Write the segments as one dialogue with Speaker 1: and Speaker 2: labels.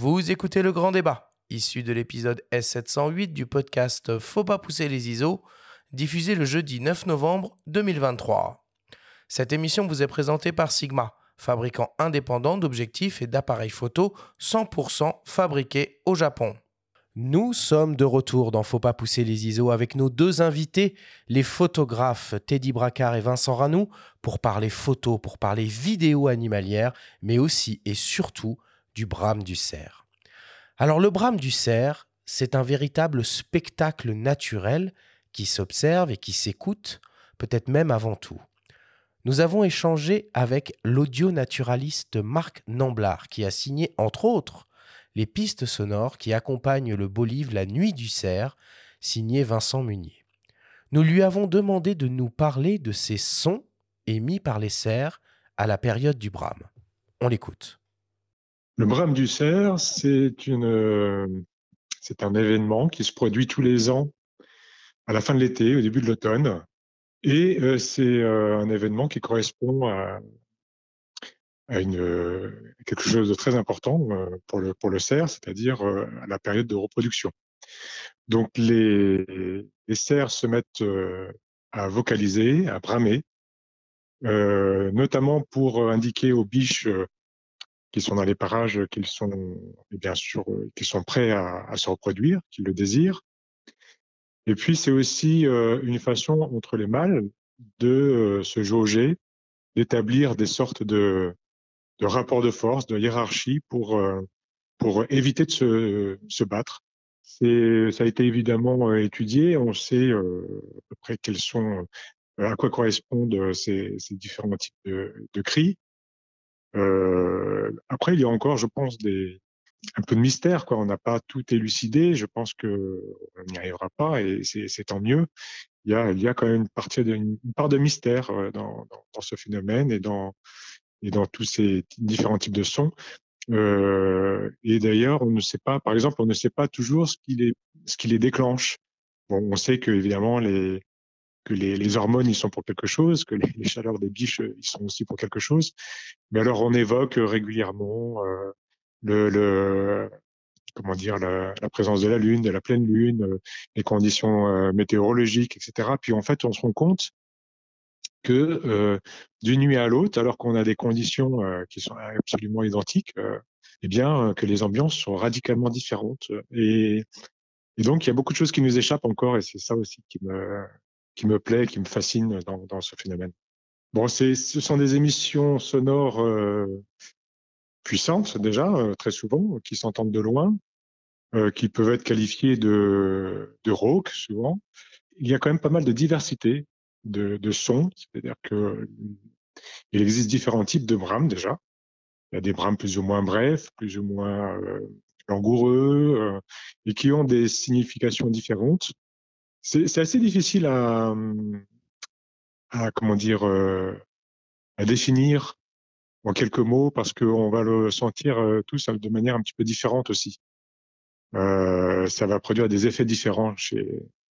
Speaker 1: Vous écoutez le grand débat, issu de l'épisode S708 du podcast Faut pas pousser les ISO, diffusé le jeudi 9 novembre 2023. Cette émission vous est présentée par Sigma, fabricant indépendant d'objectifs et d'appareils photo 100% fabriqués au Japon. Nous sommes de retour dans Faut pas pousser les ISO avec nos deux invités, les photographes Teddy Bracard et Vincent Ranou, pour parler photo, pour parler vidéo animalière, mais aussi et surtout du brame du cerf. Alors le brame du cerf, c'est un véritable spectacle naturel qui s'observe et qui s'écoute, peut-être même avant tout. Nous avons échangé avec l'audio-naturaliste Marc Namblard, qui a signé, entre autres, les pistes sonores qui accompagnent le beau livre La Nuit du cerf, signé Vincent Munier. Nous lui avons demandé de nous parler de ces sons émis par les cerfs à la période du brame. On l'écoute.
Speaker 2: Le brame du cerf, c'est une, c'est un événement qui se produit tous les ans à la fin de l'été, au début de l'automne. Et euh, c'est euh, un événement qui correspond à, une, quelque chose de très important euh, pour le, cerf, c'est-à-dire à la période de reproduction. Donc les cerfs se mettent à vocaliser, à bramer, notamment pour indiquer aux biches qui sont dans les parages, qu'ils sont bien sûr qu'ils sont prêts à, se reproduire, qu'ils le désirent. Et puis c'est aussi euh, une façon entre les mâles de euh, se jauger, d'établir des sortes de, de rapports de force, de hiérarchie pour euh, pour éviter de se, se battre. C'est ça a été évidemment étudié. On sait à peu près quels sont à quoi correspondent ces, différents types de cris. Euh, après, il y a encore, je pense, des, un peu de mystère. Quoi. On n'a pas tout élucidé. Je pense que on n'y arrivera pas et c'est tant mieux. Il y, a, il y a quand même une, partie une part de mystère euh, dans, dans, dans, ce phénomène et dans, et dans tous ces différents types de sons. Euh, et d'ailleurs, on ne sait pas, par exemple, on ne sait pas toujours ce qui les, ce qui les déclenche. Bon, on sait que évidemment les, que les, les, hormones, ils sont pour quelque chose, que les, chaleurs des biches, ils sont aussi pour quelque chose. Mais alors, on évoque régulièrement euh, le, le, comment dire la, présence de la lune, de la pleine lune, euh, les conditions euh, météorologiques, etc. Puis en fait, on se rend compte que euh, d'une nuit à l'autre, alors qu'on a des conditions euh, qui sont absolument identiques, eh bien que les ambiances sont radicalement différentes. Et, et donc, il y a beaucoup de choses qui nous échappent encore, et c'est ça aussi qui me, qui me plaît, qui me fascine dans, ce phénomène. Bon, ce sont des émissions sonores euh, puissantes déjà, euh, très souvent, qui s'entendent de loin, euh, qui peuvent être qualifiées de, de rauque souvent. Il y a quand même pas mal de diversité de, sons, c'est-à-dire que il existe différents types de brames déjà. Il y a des brames plus ou moins brefs, plus ou moins langoureux, et qui ont des significations différentes. C'est assez difficile à, à comment dire, euh, à définir en quelques mots parce qu'on va le sentir euh, tous de manière un petit peu différente aussi. Euh, ça va produire des effets différents chez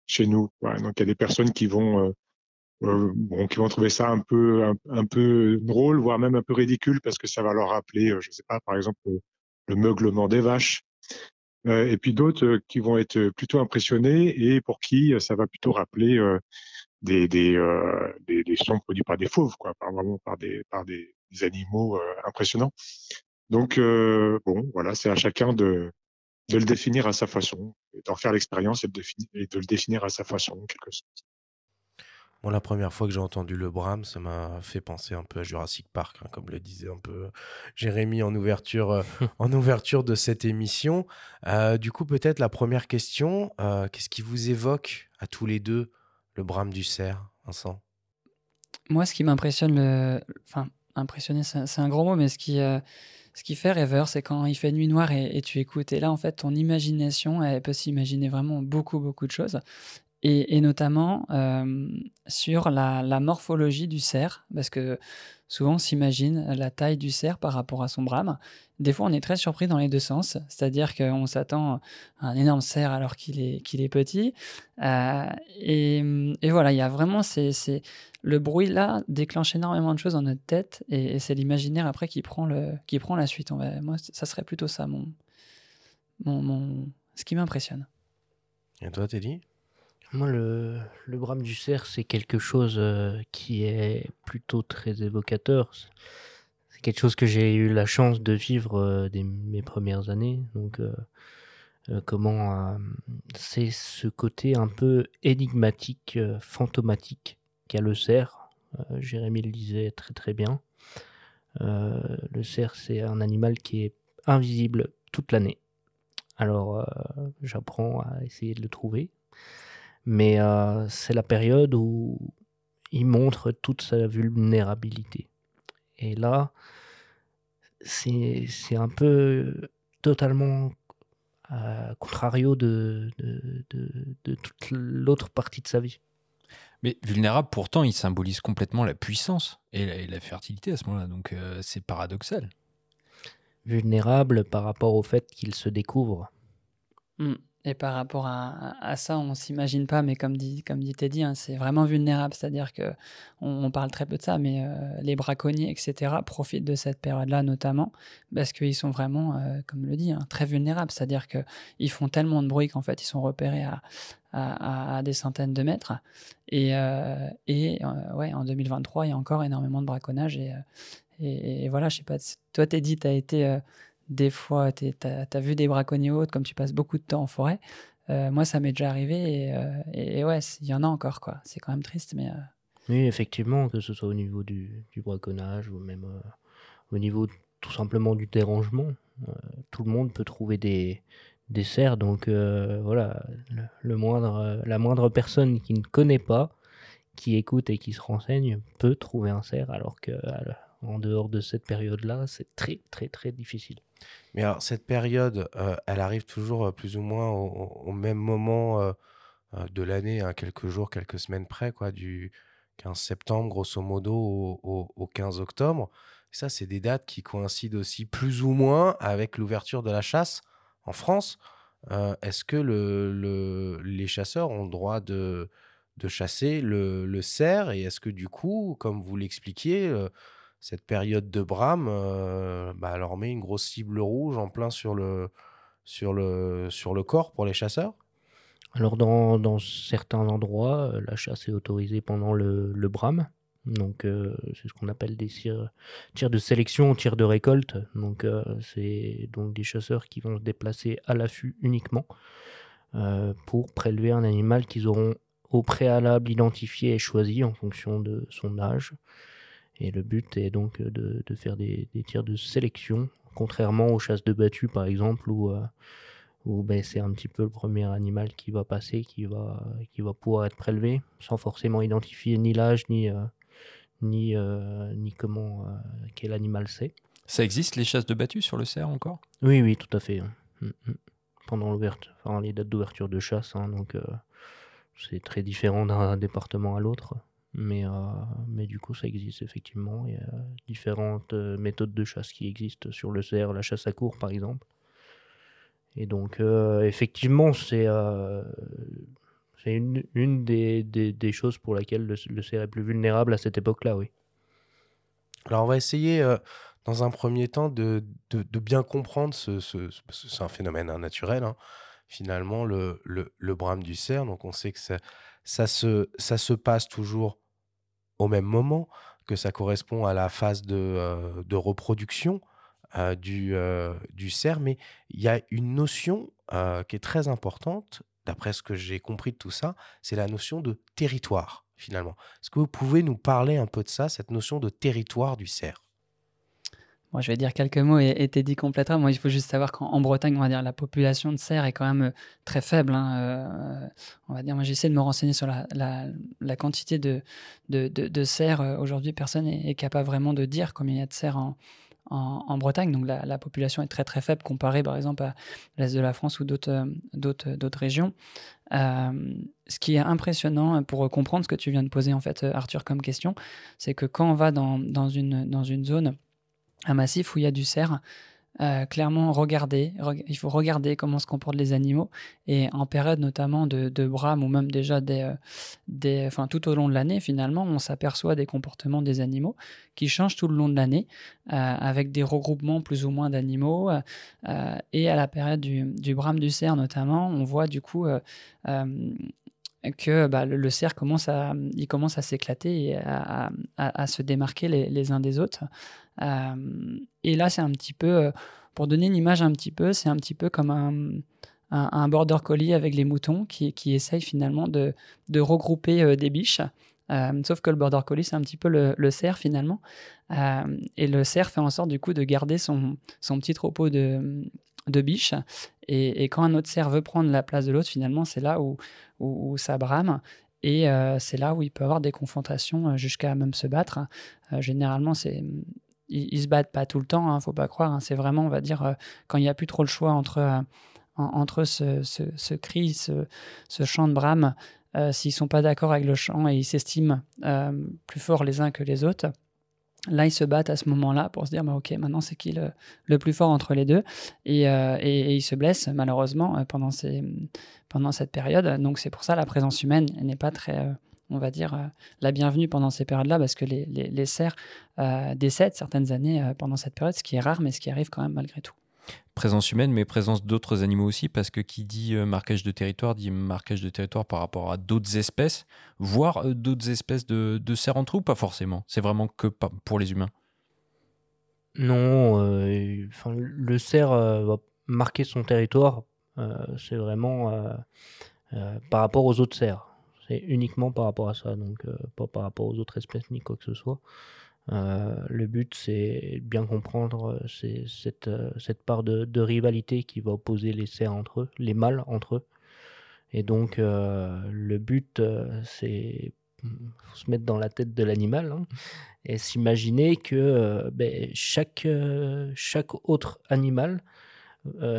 Speaker 2: chez nous. Donc il y a des personnes qui vont euh, euh, bon, qui vont trouver ça un peu un, un, peu drôle, voire même un peu ridicule parce que ça va leur rappeler, je sais pas, par exemple le meuglement des vaches. Euh, et puis d'autres euh, qui vont être plutôt impressionnés et pour qui euh, ça va plutôt rappeler des, des, des, des, sons produits par des fauves, quoi, par, des, par des, animaux impressionnants. Donc, bon, voilà, c'est à chacun de, de le définir à sa façon, d'en faire l'expérience et, et, de le définir à sa façon, en quelque sorte.
Speaker 1: La première fois que j'ai entendu le Bram, ça m'a fait penser un peu à Jurassic Park, hein, comme le disait un peu Jérémy en ouverture, euh, en ouverture de cette émission. Euh, du coup, peut-être la première question, euh, qu'est-ce qui vous évoque à tous les deux le Bram du cerf, Vincent?
Speaker 3: Moi, ce qui m'impressionne, le... enfin, impressionner, c'est un gros mot, mais ce qui, euh, ce qui fait rêveur, c'est quand il fait nuit noire et, et, tu écoutes. Et là, en fait, ton imagination, elle peut s'imaginer vraiment beaucoup, beaucoup de choses et, notamment euh, sur la, morphologie du cerf, parce que souvent on s'imagine la taille du cerf par rapport à son brame. Des fois, on est très surpris dans les deux sens, c'est-à-dire qu'on s'attend à un énorme cerf alors qu'il est, petit. Euh, et, voilà, il y a vraiment le bruit là déclenche énormément de choses dans notre tête, et, c'est l'imaginaire après qui prend, la suite. Moi, ça serait plutôt ça ce qui m'impressionne.
Speaker 1: Et toi, Teddy?
Speaker 4: Moi, le, brame du cerf, c'est quelque chose euh, qui est plutôt très évocateur. C'est quelque chose que j'ai eu la chance de vivre euh, dès mes premières années. Donc, euh, comment c'est ce côté un peu énigmatique, fantomatique qu'a le cerf. Jérémy le disait très très bien. Le cerf, c'est un animal qui est invisible toute l'année. Alors, j'apprends à essayer de le trouver. Mais euh, c'est la période où il montre toute sa vulnérabilité. Et là, c'est c'est un peu totalement euh, contrario de, de, de, de toute l'autre partie de sa vie.
Speaker 5: Mais vulnérable, pourtant, il symbolise complètement la puissance et la, et la fertilité à ce moment-là. Donc, euh, c'est paradoxal.
Speaker 4: Vulnérable par rapport au fait qu'il se découvre.
Speaker 3: Mm. Et par rapport à, ça, on s'imagine pas, mais comme dit, comme dit Teddy, hein, c'est vraiment vulnérable. C'est-à-dire que on, parle très peu de ça, mais euh, les braconniers, etc., profitent de cette période-là notamment parce qu'ils sont vraiment, euh, comme le dit, hein, très vulnérables. C'est-à-dire que ils font tellement de bruit qu'en fait, ils sont repérés à, à, des centaines de mètres. Et, euh, et ouais, en 2023, il y a encore énormément de braconnage. Et, et, voilà, je sais pas. Toi, Teddy, tu as été des fois, tu as, vu des braconniers autres, comme tu passes beaucoup de temps en forêt. Euh, moi, ça m'est déjà arrivé et, euh, ouais, il y en a encore, quoi. C'est quand même triste, mais. Euh...
Speaker 4: Oui, effectivement, que ce soit au niveau du, braconnage ou même au niveau tout simplement du dérangement, tout le monde peut trouver des, des cerfs. Donc voilà, le moindre, la moindre personne qui ne connaît pas, qui écoute et qui se renseigne, peut trouver un cerf, alors que en dehors de cette période-là, c'est très très très difficile.
Speaker 1: Mais alors, cette période, euh, elle arrive toujours euh, plus ou moins au, même moment euh, de l'année, hein, quelques jours, quelques semaines près, quoi, du 15 septembre, grosso modo, au, au- au 15 octobre. Ça, c'est des dates qui coïncident aussi plus ou moins avec l'ouverture de la chasse en France. Est-ce que le, le- les chasseurs ont le droit de, chasser le, le cerf? Et est-ce que du coup, comme vous l'expliquiez, cette période de brame euh, bah, leur met une grosse cible rouge en plein sur le, sur le, sur le corps pour les chasseurs
Speaker 4: Alors dans, dans certains endroits, euh, la chasse est autorisée pendant le, le brame. Donc euh, c'est ce qu'on appelle des tirs, de sélection, tirs de récolte. Donc c'est donc des chasseurs qui vont se déplacer à l'affût uniquement pour prélever un animal qu'ils auront au préalable identifié et choisi en fonction de son âge. Et le but est donc de, de faire des, des tirs de sélection, contrairement aux chasses de battu par exemple, où, euh, où ben, c'est un petit peu le premier animal qui va passer, qui va, qui va pouvoir être prélevé, sans forcément identifier ni l'âge, ni, euh, ni, euh, ni comment, euh, quel animal c'est.
Speaker 5: Ça existe, les chasses de battu sur le cerf encore?
Speaker 4: Oui, oui, tout à fait. hein. Mm, mm. Pendant l'ouverture, enfin, les dates d'ouverture de chasse, hein, donc euh, c'est très différent d'un département à l'autre. Mais, euh, mais du coup, ça existe effectivement. Il y a différentes euh, méthodes de chasse qui existent sur le cerf, la chasse à court par exemple. Et donc, euh, effectivement, c'est une, une des, des, choses pour laquelle le, cerf est plus vulnérable à cette époque-là, oui.
Speaker 1: Alors, on va essayer, dans un premier temps, de, de, bien comprendre ce, c'est un phénomène hein, naturel, hein, finalement, le, le, le brame du cerf. Donc, on sait que ça, ça, se, ça se passe toujours au même moment, que ça correspond à la phase de, euh, de reproduction euh, du, euh, du cerf. Mais il y a une notion qui est très importante, d'après ce que j'ai compris de tout ça, c'est la notion de territoire, finalement. Est-ce que vous pouvez nous parler un peu de ça, cette notion de territoire du cerf?
Speaker 3: Moi, je vais dire quelques mots et, et Teddy complétera. Moi, il faut juste savoir qu'en en Bretagne, on va dire la population de cerfs est quand même euh, très faible. hein. Euh, on va dire, moi, j'essaie de me renseigner sur la, la, quantité de, de, de, cerfs. Euh, Aujourd'hui, personne n'est est capable vraiment de dire combien il y a de cerfs en, en, Bretagne. Donc, la, la population est très très faible comparée, par exemple, à l'est de la France ou d'autres d'autres d'autres régions. Ce qui est impressionnant pour comprendre ce que tu viens de poser, en fait, Arthur, comme question, c'est que quand on va dans, dans, une, dans une zone un massif où il y a du cerf, euh, clairement regarder. il faut regarder comment se comportent les animaux. Et en période notamment de, brame ou même déjà des, euh, tout au long de l'année, finalement, on s'aperçoit des comportements des animaux qui changent tout le long de l'année euh, avec des regroupements plus ou moins d'animaux. et à la période du brame du cerf notamment, on voit du coup que bah, le, cerf commence à, il commence à s'éclater et à, se démarquer les, uns des autres. Euh, et là, c'est un petit peu, euh, pour donner une image un petit peu, c'est un petit peu comme un, un, border collie avec les moutons qui, qui essaye finalement de, de regrouper euh, des biches. sauf que le border collie, c'est un petit peu le, le cerf finalement. et le cerf fait en sorte du coup de garder son, son petit troupeau de, de biches. Et, quand un autre cerf veut prendre la place de l'autre, finalement, c'est là où, où, ça brame. Et c'est là où il peut avoir des confrontations jusqu'à même se battre. généralement, c'est ils, se battent pas tout le temps, hein, faut pas croire. Hein. c'est vraiment, on va dire, euh, quand il n'y a plus trop le choix entre, euh, entre ce, ce, cri, ce, ce, chant de brame, euh, s'ils sont pas d'accord avec le chant et ils s'estiment plus forts les uns que les autres, là ils se battent à ce moment-là pour se dire bah, ok maintenant c'est qui le, le, plus fort entre les deux? Et, et, ils se blessent malheureusement pendant, ces, pendant cette période donc c'est pour ça la présence humaine n'est pas très on va dire, euh, la bienvenue pendant ces périodes-là, parce que les, les, euh, décèdent certaines années euh, pendant cette période, ce qui est rare, mais ce qui arrive quand même malgré tout.
Speaker 5: Présence humaine, mais présence d'autres animaux aussi, parce que qui dit marquage de territoire dit marquage de territoire par rapport à d'autres espèces, voire d'autres espèces de, de cerfs entre eux, pas forcément. C'est vraiment que pour les humains.
Speaker 4: Non, le cerf va marquer son territoire, c'est vraiment par rapport aux autres cerfs uniquement par rapport à ça, donc euh, pas par rapport aux autres espèces ni quoi que ce soit. Euh, le but, c'est bien comprendre euh, cette, cette part de, rivalité qui va opposer les cerfs entre eux, les mâles entre eux. Et donc, le but, c'est faut se mettre dans la tête de l'animal hein, et s'imaginer que ben, chaque, chaque autre animal,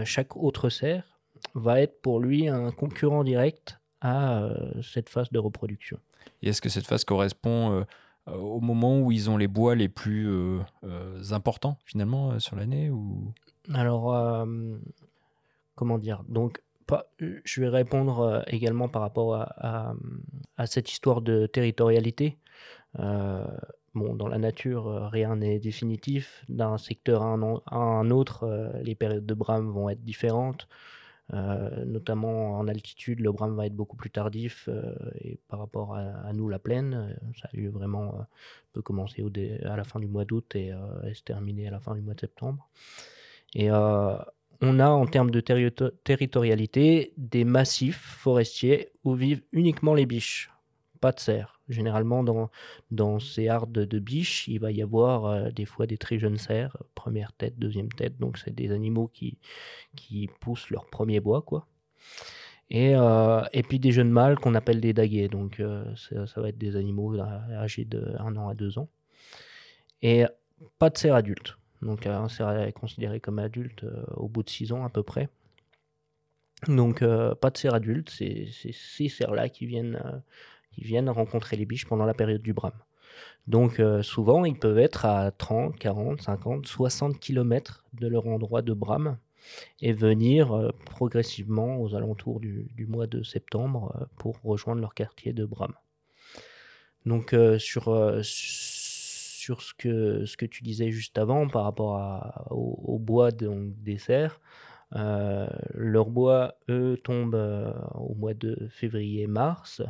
Speaker 4: chaque autre cerf, va être pour lui un concurrent direct à euh, cette phase de reproduction.
Speaker 5: Et est-ce que cette phase correspond euh, au moment où ils ont les bois les plus euh, importants finalement sur l'année ou...
Speaker 4: Alors, comment dire? Donc, je vais répondre également par rapport à, à, cette histoire de territorialité. bon, dans la nature, rien n'est définitif. D'un secteur à un, à un autre, les périodes de brame vont être différentes. Euh, notamment en altitude, le brame va être beaucoup plus tardif euh, et par rapport à, nous, la plaine, euh, ça a lieu vraiment peut commencer au à la fin du mois d'août et, se terminer à la fin du mois de septembre. Et on a en termes de territorialité des massifs forestiers où vivent uniquement les biches, pas de cerfs. Généralement, dans, dans ces hardes de biches, il va y avoir euh, des fois des très jeunes cerfs, première tête, deuxième tête. Donc, c'est des animaux qui, qui poussent leur premier bois, quoi. Et, euh, et puis des jeunes mâles qu'on appelle des daguets. Donc, euh, ça, va être des animaux âgés de 1 an à 2 ans. Et pas de cerf adulte. Donc, un cerf est considéré comme adulte au bout de 6 ans à peu près. Donc, pas de cerf adulte. C'est ces cerfs-là qui viennent viennent rencontrer les biches pendant la période du brame. Donc euh, souvent, ils peuvent être à 30, 40, 50, 60 km de leur endroit de brame et venir euh, progressivement aux alentours du, mois de septembre euh, pour rejoindre leur quartier de brame. Donc sur, sur ce, que, ce que tu disais juste avant par rapport au, bois des cerfs, leur bois, eux, tombe au mois de février-mars.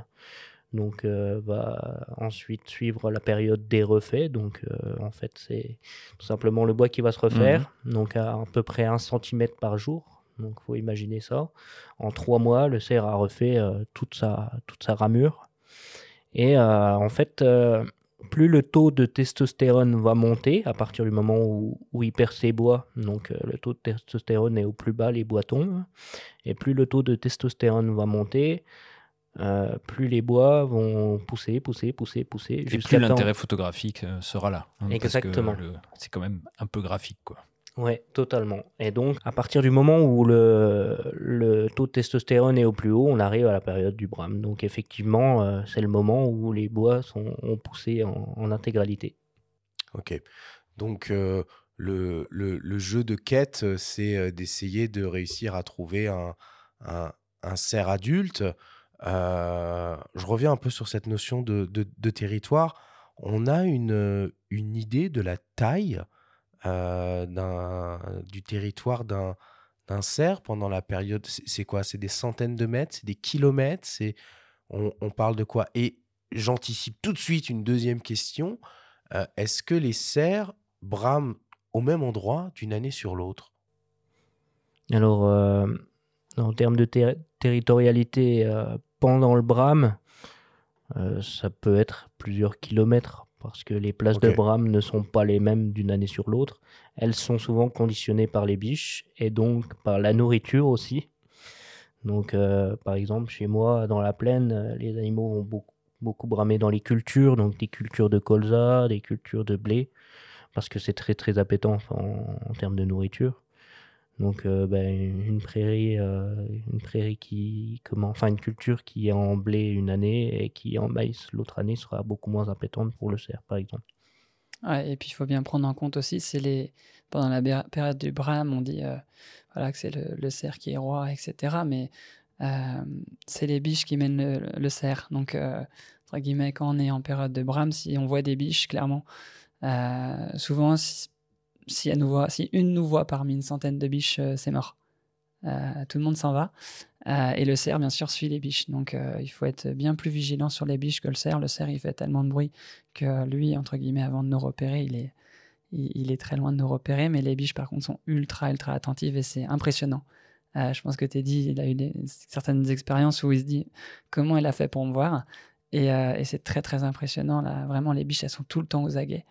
Speaker 4: Donc euh, va ensuite suivre la période des refaits. Donc euh, en fait c'est tout simplement le bois qui va se refaire. Mhm. Donc à, à peu près 1 cm par jour. Donc faut imaginer ça. En trois mois, le cerf a refait euh, toute, sa, toute sa ramure. Et en fait, plus le taux de testostérone va monter à partir du moment où, où il perd ses bois, donc le taux de testostérone est au plus bas, les bois tombent, et plus le taux de testostérone va monter, euh, plus les bois vont pousser, pousser, pousser, pousser.
Speaker 5: Et plus l'intérêt photographique euh, sera là.
Speaker 4: Hein, Exactement.
Speaker 5: C'est quand même un peu graphique, quoi.
Speaker 4: Ouais, totalement. Et donc, à partir du moment où le, le, taux de testostérone est au plus haut, on arrive à la période du brame. Donc, effectivement, euh, c'est le moment où les bois sont, ont poussé en, intégralité.
Speaker 1: Ok. Donc, le, le, le jeu de quête, c'est d'essayer de réussir à trouver un, un, un cerf adulte. Je reviens un peu sur cette notion de, de, territoire. On a une, une idée de la taille d'un du territoire d'un d'un cerf pendant la période. C'est quoi? C'est des centaines de mètres? C'est des kilomètres? C'est on, on, parle de quoi? Et j'anticipe tout de suite une deuxième question. Est-ce que les cerfs brament au même endroit d'une année sur l'autre?
Speaker 4: Alors, euh, en termes de territorialité, euh, pendant le brame, euh, ça peut être plusieurs kilomètres parce que les places de brame ne sont pas les mêmes d'une année sur l'autre. Elles sont souvent conditionnées par les biches et donc par la nourriture aussi. Donc, par exemple, chez moi, dans la plaine, les animaux vont beaucoup, beaucoup bramer dans les cultures, donc des cultures de colza, des cultures de blé parce que c'est très très appétant en, termes de nourriture. Donc euh, ben, une prairie, euh, une prairie qui, comment, enfin une culture qui est en blé une année et qui est en maïs l'autre année sera beaucoup moins appétante pour le cerf, par exemple.
Speaker 3: Et puis il faut bien prendre en compte aussi, c'est les pendant la période du brame, on dit euh, voilà que c'est le, cerf qui est roi, etc. Mais c'est les biches qui mènent le, cerf. Donc entre guillemets, quand on est en période de brame, si on voit des biches, clairement, souvent, si, nous voit, si une nous voit parmi une centaine de biches, euh, c'est mort. Euh, tout le monde s'en va. et le cerf, bien sûr, suit les biches. Donc, il faut être bien plus vigilant sur les biches que le cerf. Le cerf, il fait tellement de bruit que lui, entre guillemets, avant de nous repérer, il est, il, est très loin de nous repérer. Mais les biches, par contre, sont ultra, ultra attentives et c'est impressionnant. je pense que Teddy, il a eu certaines expériences où il se dit comment il a fait pour me voir? Euh, et, c'est très très impressionnant. Là. Vraiment, les biches, elles sont tout le temps aux aguets.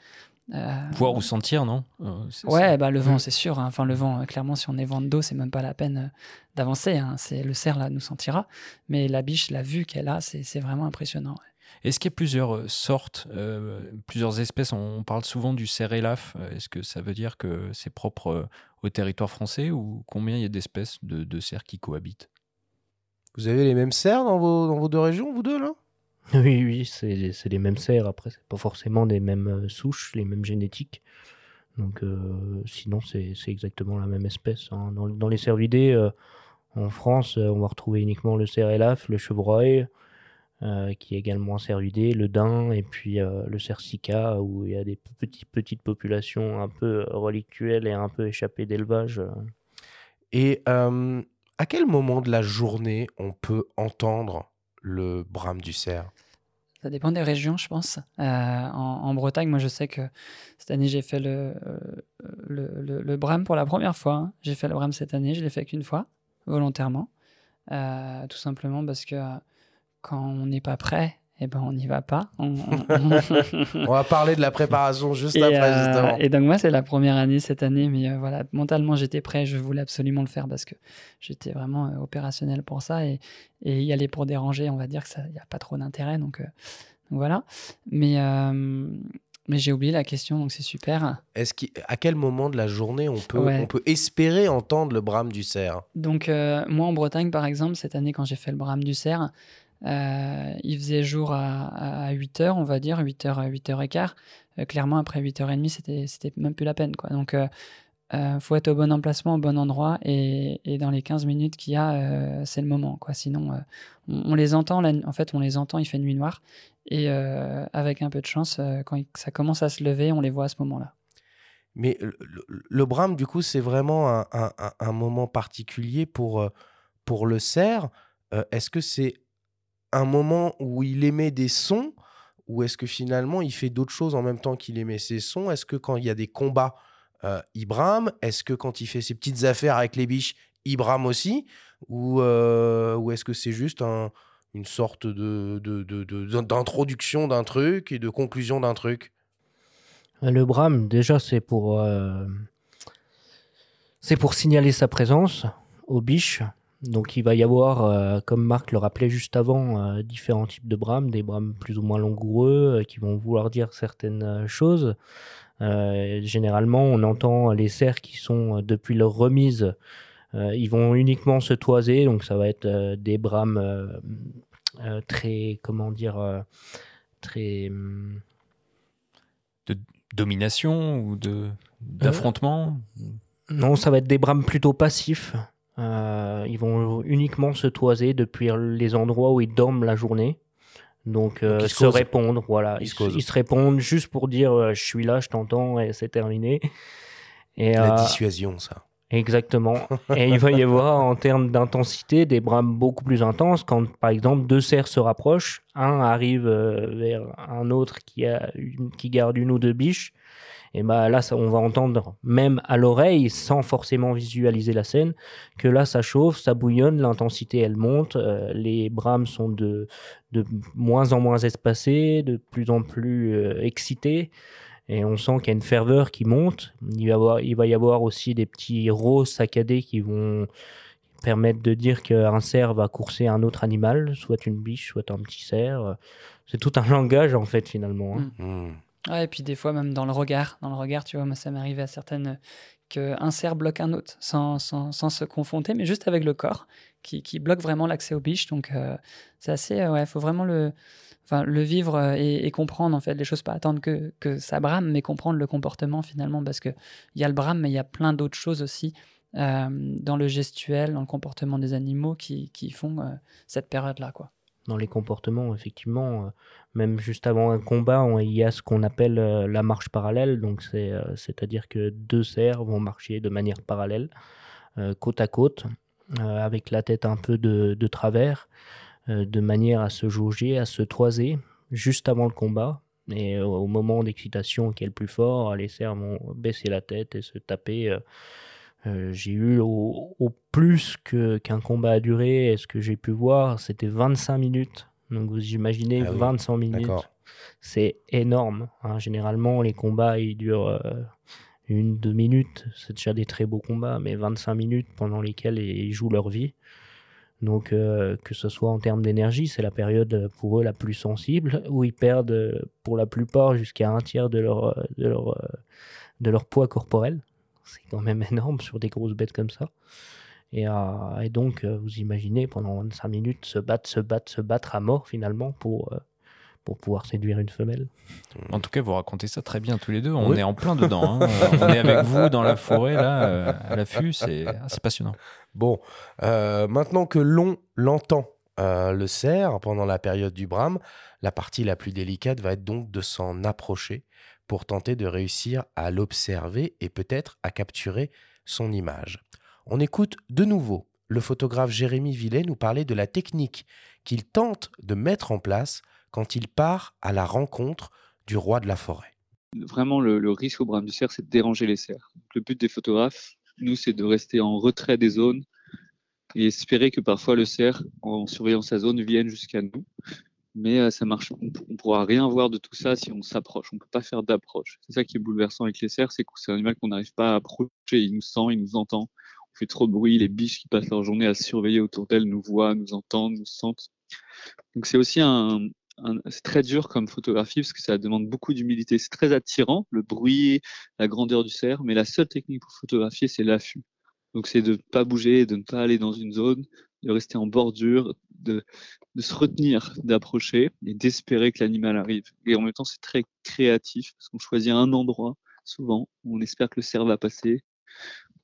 Speaker 5: Euh, Voir ou sentir, non?
Speaker 3: Euh, Ouais, bah, le vent, c'est sûr. Hein. Enfin, le vent, clairement, si on est vent de dos, c'est même pas la peine d'avancer. Hein. C'est le cerf là nous sentira, mais la biche, la vue qu'elle a, c'est vraiment impressionnant.
Speaker 5: Est-ce qu'il y a plusieurs sortes, plusieurs espèces? On parle souvent du cerf élaf. Est-ce que ça veut dire que c'est propre au territoire français ou combien il y a d'espèces de, de cerfs qui cohabitent?
Speaker 1: Vous avez les mêmes cerfs dans vos, dans vos deux régions, vous deux là?
Speaker 4: Oui, oui, c'est les mêmes cerfs. Après, c'est pas forcément des mêmes euh, souches, les mêmes génétiques. Donc, euh, sinon, c'est exactement la même espèce. Hein. Dans, les cervidés, euh, en France, on va retrouver uniquement le cerf élaf, le chevreuil, qui est également un cervidé, le daim, et puis le cerf sika, où il y a des petites, petites populations un peu relictuelles et un peu échappées d'élevage.
Speaker 1: Et à quel moment de la journée on peut entendre le brame du cerf
Speaker 3: ça dépend des régions, je pense. Euh, en, Bretagne, moi, je sais que cette année, j'ai fait le, euh, le, brame pour la première fois. J'ai fait le brame cette année, je l'ai fait qu'une fois, volontairement. Euh, tout simplement parce que quand on n'est pas prêt, eh ben, on n'y va pas. On,
Speaker 1: va parler de la préparation juste après, euh, justement.
Speaker 3: Et donc, moi, c'est la première année cette année, mais euh, voilà, mentalement, j'étais prêt, je voulais absolument le faire parce que j'étais vraiment euh, opérationnel pour ça et, et, y aller pour déranger, on va dire qu'il n'y a pas trop d'intérêt. Donc, voilà. Mais. mais j'ai oublié la question, donc c'est super.
Speaker 1: Est-ce à quel moment de la journée on peut, on peut espérer entendre le brame du cerf?
Speaker 3: Donc moi en Bretagne par exemple, cette année quand j'ai fait le brame du cerf, euh, il faisait jour à, à, 8h, on va dire, 8h à 8h15. Euh, clairement, après 8h30, c'était, c'était même plus la peine. Donc, il euh, faut être au bon emplacement, au bon endroit. Et, dans les 15 minutes qu'il y a, c'est le moment. Sinon, on, les entend. en fait, on les entend, il fait nuit noire. Et avec un peu de chance, quand ça commence à se lever, on les voit à ce moment-là.
Speaker 1: Mais le, le, brame, du coup, c'est vraiment un, un, un, moment particulier pour, pour le cerf. est-ce que c'est un moment où il émet des sons ou est-ce que finalement il fait d'autres choses en même temps qu'il émet ses sons? Est-ce que quand il y a des combats, euh, il brame Est-ce que quand il fait ses petites affaires avec les biches, il brame aussi? Ou, euh, ou est-ce que c'est juste une sorte de, d'introduction d'un truc et de conclusion d'un truc?
Speaker 4: Le brame, déjà, c'est pour, euh, c'est pour signaler sa présence aux biches donc il va y avoir, euh, comme Marc le rappelait juste avant, euh, différents types de brames, des brames plus ou moins langoureux euh, qui vont vouloir dire certaines choses. généralement, on entend les cerfs qui sont depuis leur remise, ils vont uniquement se toiser, donc ça va être des brames très, comment dire, très
Speaker 5: domination ou de d'affrontement?
Speaker 4: Non, ça va être des brames plutôt passifs. Euh, ils vont uniquement se toiser depuis les endroits où ils dorment la journée. Donc, euh,
Speaker 1: ils se
Speaker 4: répondre, voilà.
Speaker 1: Ils
Speaker 4: Ils,
Speaker 1: se causent.
Speaker 4: ils se répondent juste pour dire euh, je suis là, je t'entends et c'est terminé. Et,
Speaker 1: La dissuasion, ça.
Speaker 4: Exactement. Et il va y avoir en termes d'intensité des brames beaucoup plus intenses quand, par exemple, deux cerfs se rapprochent, un arrive vers un autre qui, a une- qui garde une ou deux biches. Et bah là, ça, on va entendre même à l'oreille, sans forcément visualiser la scène, que là, ça chauffe, ça bouillonne, l'intensité, elle monte, euh, les brames sont de, de moins en moins espacées, de plus en plus euh, excitées. Et on sent qu'il y a une ferveur qui monte. Il va, y avoir, il va y avoir aussi des petits roses saccadés qui vont permettre de dire qu'un cerf va courser un autre animal, soit une biche, soit un petit cerf. C'est tout un langage en fait finalement. hein.
Speaker 1: Hmm.
Speaker 3: Et puis des fois, même dans le regard, dans le regard, tu vois, moi, ça m'est arrivé à certaines qu'un cerf bloque un autre sans, se confronter, mais juste avec le corps, qui, qui bloque vraiment l'accès aux biches. Donc, euh, c'est assez, euh, ouais, faut vraiment le, vivre euh, et, comprendre, en fait, les choses, pas attendre que, que ça brame, mais comprendre le comportement finalement, parce qu'il y a le brame, mais il y a plein d'autres choses aussi euh, dans le gestuel, dans le comportement des animaux qui, qui font euh, cette période-là, quoi.
Speaker 4: Dans les comportements, effectivement, euh, même juste avant un combat, il y a ce qu'on appelle euh, la marche parallèle. Donc, euh, c'est-à-dire que deux cerfs vont marcher de manière parallèle, côte à côte, avec la tête un peu de, travers, de manière à se jauger, à se toiser, juste avant le combat. Et au moment d'excitation qui est le plus fort, les cerfs vont baisser la tête et se taper. Euh, j'ai eu au, au plus qu'un combat a duré, et ce que j'ai pu voir, c'était 25 minutes. Donc vous imaginez
Speaker 1: Ah oui,
Speaker 4: 25 minutes, c'est énorme. hein. Généralement, les combats, ils durent euh, une, deux minutes. C'est déjà des très beaux combats, mais 25 minutes pendant lesquelles ils jouent leur vie. Donc, euh, que ce soit en termes d'énergie, c'est la période pour eux la plus sensible, où ils perdent pour la plupart jusqu'à un tiers de leur, de leur, de leur poids corporel. C'est quand même énorme sur des grosses bêtes comme ça. Et, euh, et donc, euh, vous imaginez, pendant 25 minutes, se battre, se battre, se battre à mort finalement pour, euh, pour pouvoir séduire une femelle.
Speaker 5: En tout cas, vous racontez ça très bien tous les deux. On
Speaker 1: Oui.
Speaker 5: est en plein dedans. hein. on est avec vous dans la forêt, là, euh, à l'affût. C'est ah, c'est passionnant.
Speaker 1: Bon, euh, maintenant que l'on l'entend, euh, le cerf, pendant la période du brame, la partie la plus délicate va être donc de s'en approcher pour tenter de réussir à l'observer et peut-être à capturer son image. On écoute de nouveau le photographe Jérémy Villet nous parler de la technique qu'il tente de mettre en place quand il part à la rencontre du roi de la forêt.
Speaker 6: Vraiment, le, risque au brame du cerf, c'est de déranger les cerfs. Le but des photographes, nous, c'est de rester en retrait des zones et espérer que parfois le cerf, en surveillant sa zone, vienne jusqu'à nous. Mais euh, ça marche. On ne pourra rien voir de tout ça si on s'approche. On ne peut pas faire d'approche. C'est ça qui est bouleversant avec les cerfs, c'est que c'est un animal qu'on n'arrive pas à approcher. Il nous sent, il nous entend. On fait trop de bruit. Les biches qui passent leur journée à surveiller autour d'elles nous voient, nous entendent, nous sentent. Donc c'est aussi très dur comme photographie parce que ça demande beaucoup d'humilité. C'est très attirant, le bruit, la grandeur du cerf, mais la seule technique pour photographier, c'est l'affût. Donc c'est de ne pas bouger, de ne pas aller dans une zone, de rester en bordure, de, se retenir d'approcher et d'espérer que l'animal arrive. Et en même temps, c'est très créatif parce qu'on choisit un endroit, souvent, où on espère que le cerf va passer.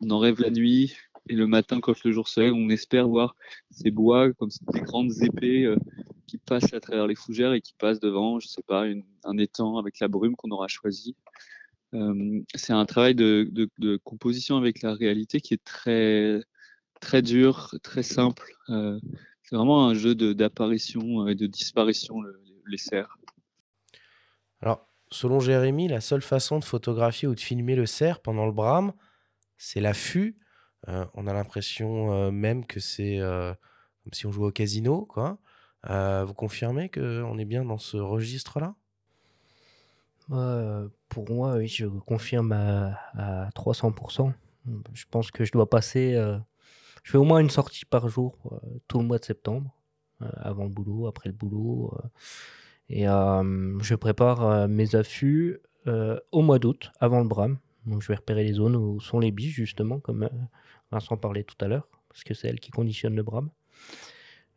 Speaker 6: On en rêve la nuit et le matin, quand le jour se lève, on espère voir ces bois comme des grandes épées euh, qui passent à travers les fougères et qui passent devant, je sais pas, un étang avec la brume qu'on aura choisi. Euh, c'est un travail de composition avec la réalité qui est très, très dur, très simple. Euh, c'est vraiment un jeu de- d'apparition et de disparition, le- les cerfs.
Speaker 1: Alors, selon Jérémy, la seule façon de photographier ou de filmer le cerf pendant le brame, c'est l'affût. Euh, on a l'impression euh, même que c'est euh, comme si on jouait au casino, quoi. Euh, vous confirmez qu'on est bien dans ce registre-là?
Speaker 4: Euh, pour moi, oui, je confirme à, à 300%. Je pense que je dois passer. euh, je fais au moins une sortie par jour euh, tout le mois de septembre, euh, avant le boulot, après le boulot. euh, et je prépare mes affûts au mois d'août, avant le brame. Je vais repérer les zones où sont les biches, justement, comme Vincent parlait tout à l'heure, parce que c'est elle qui conditionne le brame.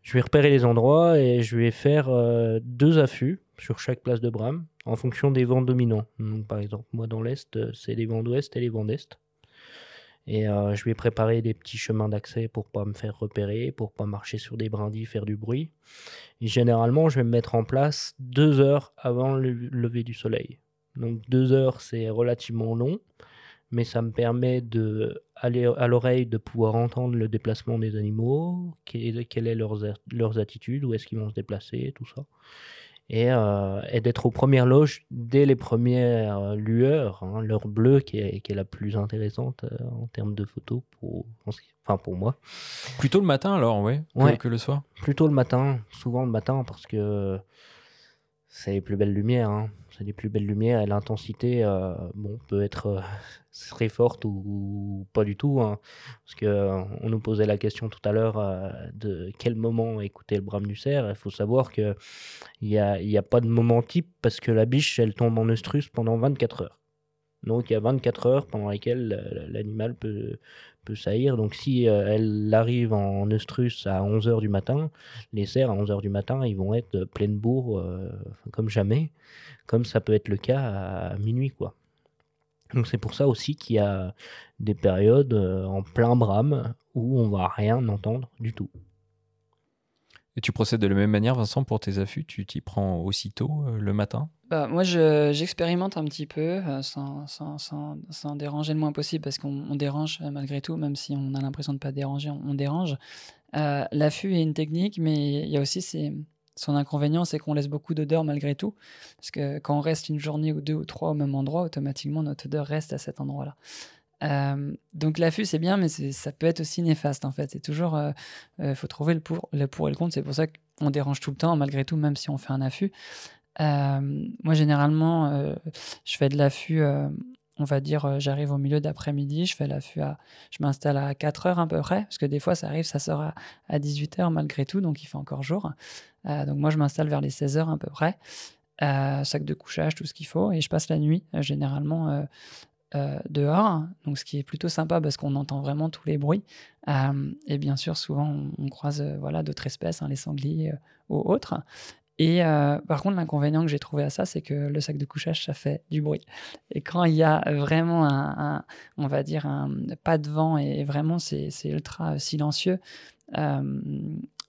Speaker 4: Je vais repérer les endroits et je vais faire deux affûts sur chaque place de brame en fonction des vents dominants. Par exemple, moi dans l'Est, c'est les vents d'Ouest et les vents d'Est. Et euh, je vais préparer des petits chemins d'accès pour pas me faire repérer, pour pas marcher sur des brindilles, faire du bruit. Généralement, je vais me mettre en place deux heures avant le lever du soleil. Donc deux heures, c'est relativement long, mais ça me permet de aller à l'oreille de pouvoir entendre le déplacement des animaux, quelle, quelle est leurs, leurs attitudes, où est-ce qu'ils vont se déplacer, tout ça et, euh, et d'être aux premières loges dès les premières lueurs, hein, l'heure bleue qui est, qui est, la plus intéressante euh, en termes de photos pour, enfin pour moi.
Speaker 5: Plutôt le matin alors, ouais, que,
Speaker 4: Ouais.
Speaker 5: que le soir.
Speaker 4: Plutôt le matin, souvent le matin parce que c'est les plus belles lumières. hein. C'est les plus belles lumières et l'intensité euh, bon, peut être euh, très forte ou, pas du tout. hein. Parce que euh, nous posait la question tout à l'heure de quel moment écouter le brame du cerf. Il faut savoir que il n'y a, y a pas de moment type parce que la biche, elle tombe en oestrus pendant 24 heures. Donc il y a 24 heures pendant lesquelles l'animal peut, peut. Donc si euh, elle arrive en oestrus à 11h du matin, les cerfs à 11h du matin, ils vont être pleine bourre euh, comme jamais, comme ça peut être le cas à minuit. quoi. Donc c'est pour ça aussi qu'il y a des périodes euh, en plein brame où on va rien entendre du tout.
Speaker 5: Et tu procèdes de la même manière, Vincent, pour tes affûts? Tu t'y prends aussitôt euh, le matin?
Speaker 3: Bah, moi, je- j'expérimente un petit peu euh, sans, déranger le moins possible parce qu'on on dérange euh, malgré tout, même si on a l'impression de ne pas déranger, on, dérange. L'affût est une technique, mais il y a aussi son inconvénient, c'est qu'on laisse beaucoup d'odeur malgré tout. Parce que quand on reste une journée ou deux ou trois au même endroit, automatiquement notre odeur reste à cet endroit-là. Euh, donc l'affût c'est bien, mais ça peut être aussi néfaste en fait. C'est toujours, euh, euh, faut trouver le pour, le pour et le contre. C'est pour ça qu'on dérange tout le temps, malgré tout, même si on fait un affût. Moi, généralement, je fais de l'affût, on va dire, j'arrive au milieu d'après-midi, je fais l'affût à. Je m'installe à 4 heures à peu près, parce que des fois, ça arrive, ça sort à, à 18 heures malgré tout, donc il fait encore jour. Donc moi, je m'installe vers les 16 heures à peu près. Sac de couchage, tout ce qu'il faut, et je passe la nuit, généralement. Euh, dehors, donc ce qui est plutôt sympa parce qu'on entend vraiment tous les bruits. Euh, et bien sûr, souvent, on, croise euh, voilà, d'autres espèces, hein, les sangliers ou autres. Et par contre, l'inconvénient que j'ai trouvé à ça, c'est que le sac de couchage, ça fait du bruit. Et quand il y a vraiment un, un- on va dire, un pas de vent et vraiment c'est ultra silencieux,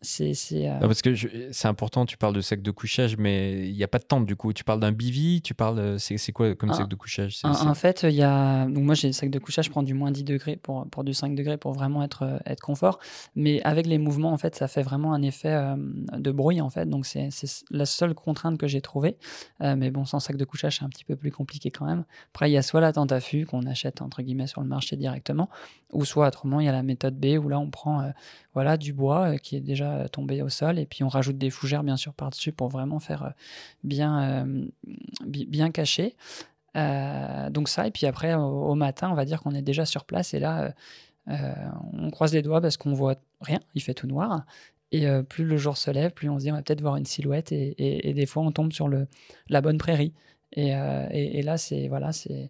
Speaker 3: c'est euh,
Speaker 5: Non, Parce que c'est important, tu parles de sac de couchage, mais il n'y a pas de tente du coup. Tu parles d'un bivy, tu parles. euh, C'est quoi comme
Speaker 3: Un-
Speaker 5: sac de couchage?
Speaker 3: En, fait, il y a. Donc, moi, j'ai le sac de couchage, je prends du moins 10 degrés pour, pour du 5 degrés pour vraiment être, euh, être confort. Mais avec les mouvements, en fait, ça fait vraiment un effet euh, de bruit, en fait. Donc, c'est c'est la seule contrainte que j'ai trouvée. Euh, mais bon, sans sac de couchage, c'est un petit peu plus compliqué quand même. Après, il y a soit la tente à fût qu'on achète, entre guillemets, sur le marché directement, ou soit autrement, il y a la méthode B où là, on prend voilà, du bois qui est déjà tombé au sol et puis on rajoute des fougères, bien sûr, par-dessus pour vraiment faire euh, bien, euh, bi- bien caché. Euh, donc ça, et puis après, au, matin, on va dire qu'on est déjà sur place, et là, euh, euh, on croise les doigts parce qu'on voit rien, il fait tout noir. Et euh, plus le jour se lève, plus on se dit on va peut-être voir une silhouette, et, des fois on tombe sur le, la bonne prairie. Et, euh, et- là, c'est voilà. Vous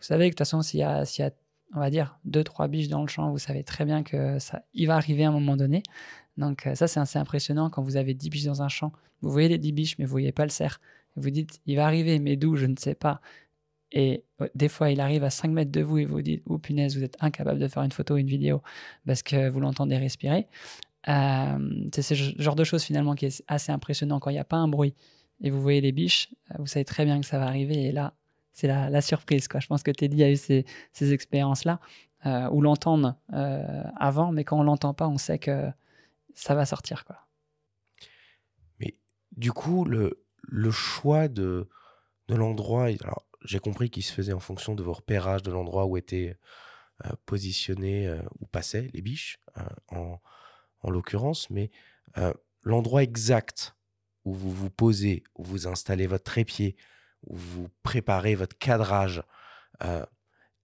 Speaker 3: savez que de toute façon, s'il y y a, on va dire, deux trois biches dans le champ, vous savez très bien que ça, va arriver à un moment donné. Donc euh, ça, c'est assez impressionnant quand vous avez 10 biches dans un champ. Vous voyez les 10 biches, mais vous voyez pas le cerf. Vous dites, il va arriver, mais d'où, je ne sais pas. Et des fois, il arrive à 5 mètres de vous et vous dites, oh punaise, vous êtes incapable de faire une photo ou une vidéo parce que vous l'entendez respirer. Euh, c'est ce genre de choses finalement qui est assez impressionnant quand il n'y a pas un bruit et vous voyez les biches, euh, vous savez très bien que ça va arriver et là, c'est la, la surprise. Quoi. Je pense que Teddy a eu ces, ces expériences-là euh, où l'entendre avant, mais quand on l'entend pas, on sait que ça va sortir. Quoi.
Speaker 1: Mais du coup, le, choix de, l'endroit, alors j'ai compris qu'il se faisait en fonction de vos repérages, de l'endroit où étaient euh, positionnés, euh, où passaient les biches, euh, en, en l'occurrence, mais l'endroit exact où vous vous posez, où vous installez votre trépied, où vous préparez votre cadrage,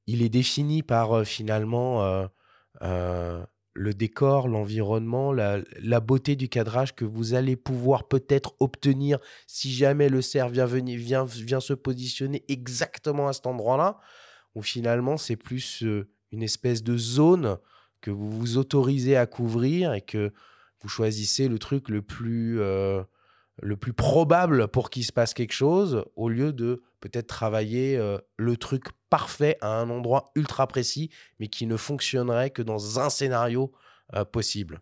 Speaker 1: il est défini par finalement le décor, l'environnement, la, beauté du cadrage que vous allez pouvoir peut-être obtenir si jamais le cerf vient, venir, vient, vient se positionner exactement à cet endroit-là, ou finalement c'est plus euh, une espèce de zone que vous vous autorisez à couvrir et que vous choisissez le truc le plus, euh, le plus probable pour qu'il se passe quelque chose, au lieu de peut-être travailler euh, le truc parfait à un endroit ultra précis, mais qui ne fonctionnerait que dans un scénario euh, possible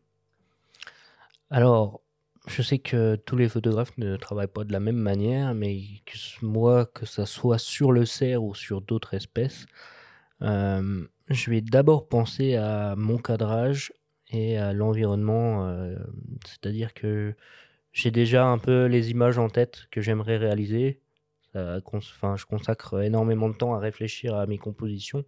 Speaker 4: Alors, je sais que tous les photographes ne travaillent pas de la même manière, mais que moi, que ça soit sur le cerf ou sur d'autres espèces, euh, je vais d'abord penser à mon cadrage et à l'environnement. C'est-à-dire que j'ai déjà un peu les images en tête que j'aimerais réaliser. Enfin, je consacre énormément de temps à réfléchir à mes compositions.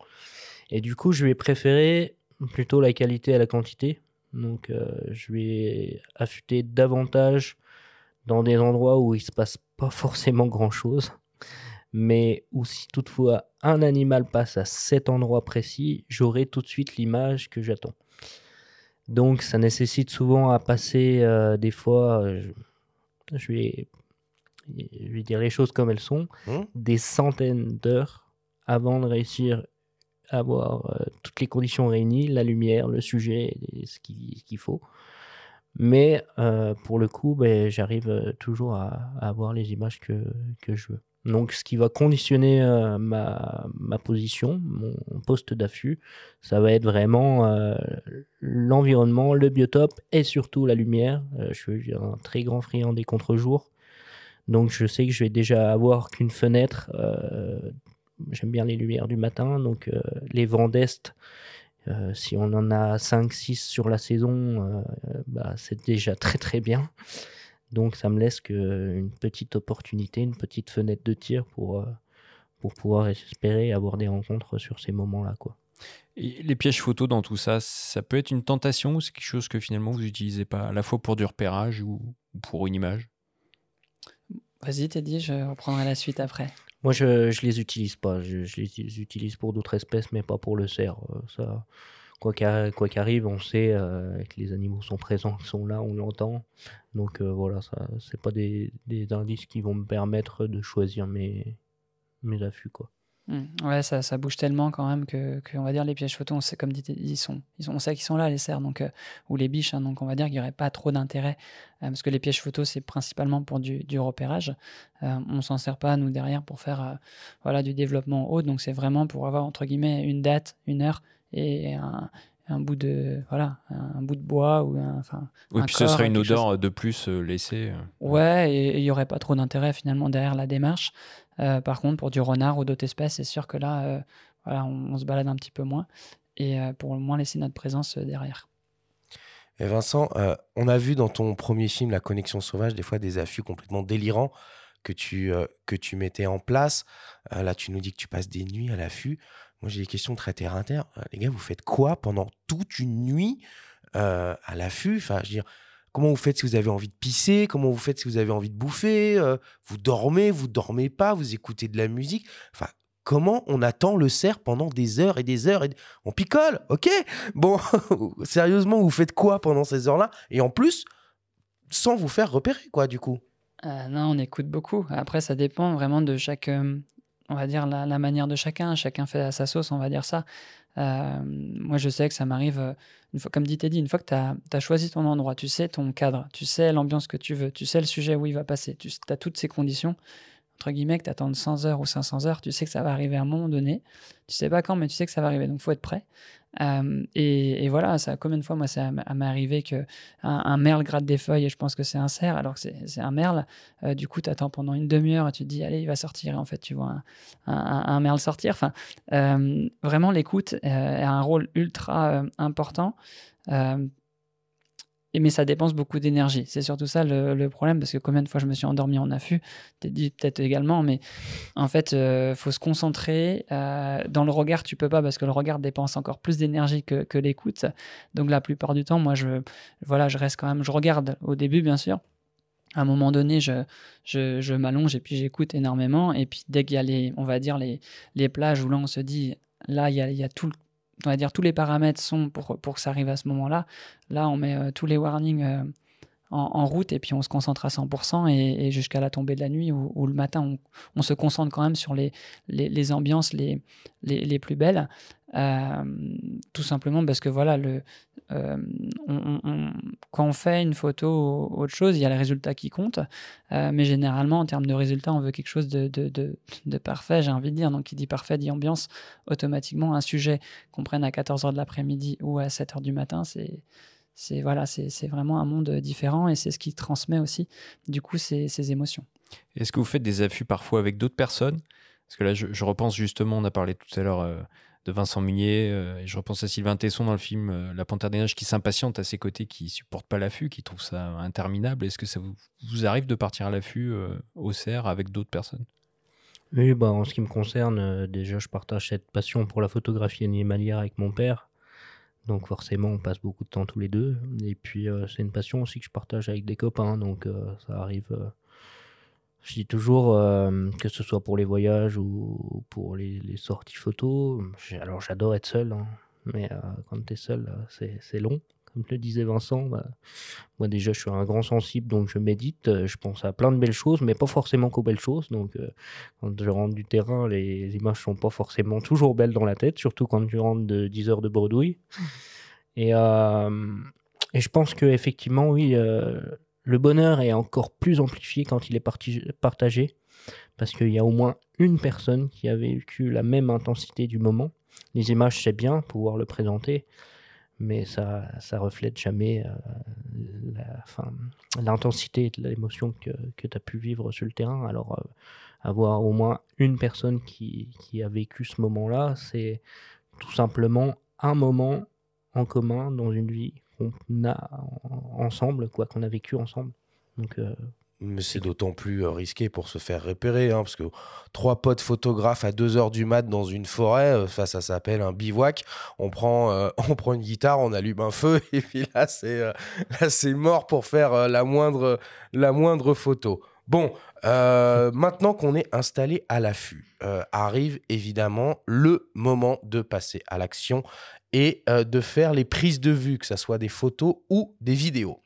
Speaker 4: Et du coup, je vais préférer plutôt la qualité à la quantité. Donc, euh, je vais affûter davantage dans des endroits où il se passe pas forcément grand-chose, mais où si toutefois un animal passe à cet endroit précis, j'aurai tout de suite l'image que j'attends. Donc, ça nécessite souvent à passer euh, des fois, euh, je vais, je vais dire les choses comme elles sont,
Speaker 1: Hmm
Speaker 4: des centaines d'heures avant de réussir à avoir euh, toutes les conditions réunies, la lumière, le sujet, et ce qui- ce qu'il faut. Mais euh, pour le coup, ben, j'arrive euh, toujours à, à avoir les images que, que je veux. Donc, ce qui va conditionner euh, ma, ma position, mon poste d'affût, ça va être vraiment euh, l'environnement, le biotope et surtout la lumière. Je suis un très grand friand des contre-jours. Donc, je sais que je vais déjà avoir qu'une fenêtre. euh, J'aime bien les lumières du matin. Donc, euh, les vents d'Est, euh, si on en a 5-6 sur la saison, bah, c'est déjà très très bien. Donc, ça me laisse que une petite opportunité, une petite fenêtre de tir pour, pour pouvoir espérer avoir des rencontres sur ces moments-là.
Speaker 5: Et les pièges photos dans tout ça, ça peut être une tentation ou c'est quelque chose que finalement vous n'utilisez pas à la fois pour du repérage ou pour une image?
Speaker 3: Vas-y, Teddy, je reprendrai la suite après.
Speaker 4: Moi, je, je les utilise pas. Je, les utilise pour d'autres espèces, mais pas pour le cerf. Euh, Ça, quoi qu'arri- quoi qu'arrive, on sait euh, que les animaux sont présents, qu'ils sont là, on l'entend. Donc euh, voilà, ça, c'est pas des, des indices qui vont me permettre de choisir mes, mes affûts, quoi.
Speaker 3: Hmm. Ouais, ça, ça bouge tellement quand même que, que, on va dire les pièges photos, on sait, comme dit ils sont, ils sont, on sait qu'ils sont là les cerfs, donc euh, ou les biches, hein, donc on va dire qu'il n'y aurait pas trop d'intérêt euh, parce que les pièges photos c'est principalement pour du, du repérage. Euh, on s'en sert pas nous derrière pour faire euh, voilà du développement haut, donc c'est vraiment pour avoir entre guillemets une date, une heure et un, un bout de voilà un, bout de bois ou un, enfin
Speaker 5: Oui,
Speaker 3: un
Speaker 5: puis ce serait une
Speaker 3: chose.
Speaker 5: odeur de plus laissée.
Speaker 3: Ouais, et il n'y aurait pas trop d'intérêt finalement derrière la démarche. Euh, par contre, pour du renard ou d'autres espèces, c'est sûr que là, euh, voilà, on, se balade un petit peu moins et euh, pour au moins laisser notre présence derrière.
Speaker 1: Et Vincent, on a vu dans ton premier film, La Connexion Sauvage, des fois des affûts complètement délirants que tu, que tu mettais en place. Là, tu nous dis que tu passes des nuits à l'affût. Moi, j'ai des questions très terre à terre. Les gars, vous faites quoi pendant toute une nuit à l'affût? Enfin, je veux dire, comment vous faites si vous avez envie de pisser? Comment vous faites si vous avez envie de bouffer? Euh, Vous dormez Vous dormez pas Vous écoutez de la musique? Enfin, comment on attend le cerf pendant des heures et des heures et On picole, ok Bon, sérieusement, vous faites quoi pendant ces heures-là? Et en plus, sans vous faire repérer, quoi, du coup.
Speaker 3: Euh, non, on écoute beaucoup. Après, ça dépend vraiment de chaque, euh, on va dire, la, la manière de chacun. Chacun fait à sa sauce, on va dire ça. Euh, moi, je sais que ça m'arrive, euh, comme dit Teddy, une fois que tu as, choisi ton endroit, tu sais ton cadre, tu sais l'ambiance que tu veux, tu sais le sujet où il va passer, tu as toutes ces conditions, entre guillemets, que tu attends 100 heures ou 500 heures, tu sais que ça va arriver à un moment donné. Tu sais pas quand, mais tu sais que ça va arriver, donc faut être prêt. Euh, et, voilà, ça, combien de fois, moi, ça m'est arrivé que un, merle gratte des feuilles et je pense que c'est un cerf, alors que c'est un merle. Euh, du coup, tu attends pendant une demi-heure et tu te dis, allez, il va sortir. Et en fait, tu vois un, merle sortir. Enfin, euh, vraiment, l'écoute a un rôle ultra important. Euh, mais ça dépense beaucoup d'énergie. C'est surtout ça le, problème, parce que combien de fois je me suis endormi en affût, t'es dit peut-être également, mais en fait, il faut se concentrer. euh, dans le regard, tu peux pas, parce que le regard dépense encore plus d'énergie que, que l'écoute. Donc la plupart du temps, moi, je, voilà, je reste quand même, je regarde au début, bien sûr. À un moment donné, je, je, je m'allonge et puis j'écoute énormément. Et puis dès qu'il y a les, on va dire, les, les plages où là, on se dit, là, il y a, il y a tout le on va dire tous les paramètres sont pour, pour que ça arrive à ce moment-là. Là, on met euh, tous les warnings euh, en, route et puis on se concentre à 100% et, jusqu'à la tombée de la nuit ou, le matin, on, se concentre quand même sur les, les, ambiances les, les plus belles. Euh, tout simplement parce que voilà, le, euh, quand on fait une photo ou autre chose, il y a le résultat qui compte. Euh, mais généralement, en termes de résultat, on veut quelque chose de, de, parfait, j'ai envie de dire. Donc, qui dit parfait dit ambiance. Automatiquement, un sujet qu'on prenne à 14h de l'après-midi ou à 7h du matin, c'est. C'est voilà, vraiment un monde différent et c'est ce qui transmet aussi, du coup, ces, ces émotions.
Speaker 5: Est-ce que vous faites des affûts parfois avec d'autres personnes? Parce que là, je, repense justement, on a parlé tout à l'heure de Vincent Munier. Euh, et je repense à Sylvain Tesson dans le film euh, La Panthère des Neiges qui s'impatiente à ses côtés, qui supporte pas l'affût, qui trouve ça interminable. Est-ce que ça vous, arrive de partir à l'affût euh, au cerf avec d'autres personnes?
Speaker 4: Oui, bah, en ce qui me concerne, déjà je partage cette passion pour la photographie animalière avec mon père. Donc forcément, on passe beaucoup de temps tous les deux. Et puis c'est une passion aussi que je partage avec des copains. Donc ça arrive je dis toujours, euh, que ce soit pour les voyages ou pour les, sorties photos, alors j'adore être seul, hein, mais euh, quand tu es seul, euh, c'est long. Comme le disait Vincent, bah, moi déjà je suis un grand sensible, donc je médite, je pense à plein de belles choses, mais pas forcément qu'aux belles choses. Donc quand je rentre du terrain, les images sont pas forcément toujours belles dans la tête, surtout quand tu rentres de 10 heures de bredouille. Et, et je pense que effectivement, oui le bonheur est encore plus amplifié quand il est partagé, parce qu'il y a au moins une personne qui a vécu la même intensité du moment. Les images, c'est bien, pouvoir le présenter, mais ça ça reflète jamais euh, l'intensité de l'émotion que, que tu as pu vivre sur le terrain. Alors, euh, avoir au moins une personne qui, qui a vécu ce moment-là, c'est tout simplement un moment en commun dans une vie qu'on a ensemble, quoi, qu'on a vécu ensemble. Donc, euh,
Speaker 1: mais c'est d'autant plus euh, risqué pour se faire repérer, hein, parce que trois potes photographes à 2 heures du mat dans une forêt, euh, ça, s'appelle un bivouac. On prend, on prend une guitare, on allume un feu, et puis là, c'est, c'est mort pour faire la, moindre, la moindre photo. Bon, maintenant qu'on est installé à l'affût, arrive évidemment le moment de passer à l'action et euh, de faire les prises de vue, que ce soit des photos ou des vidéos.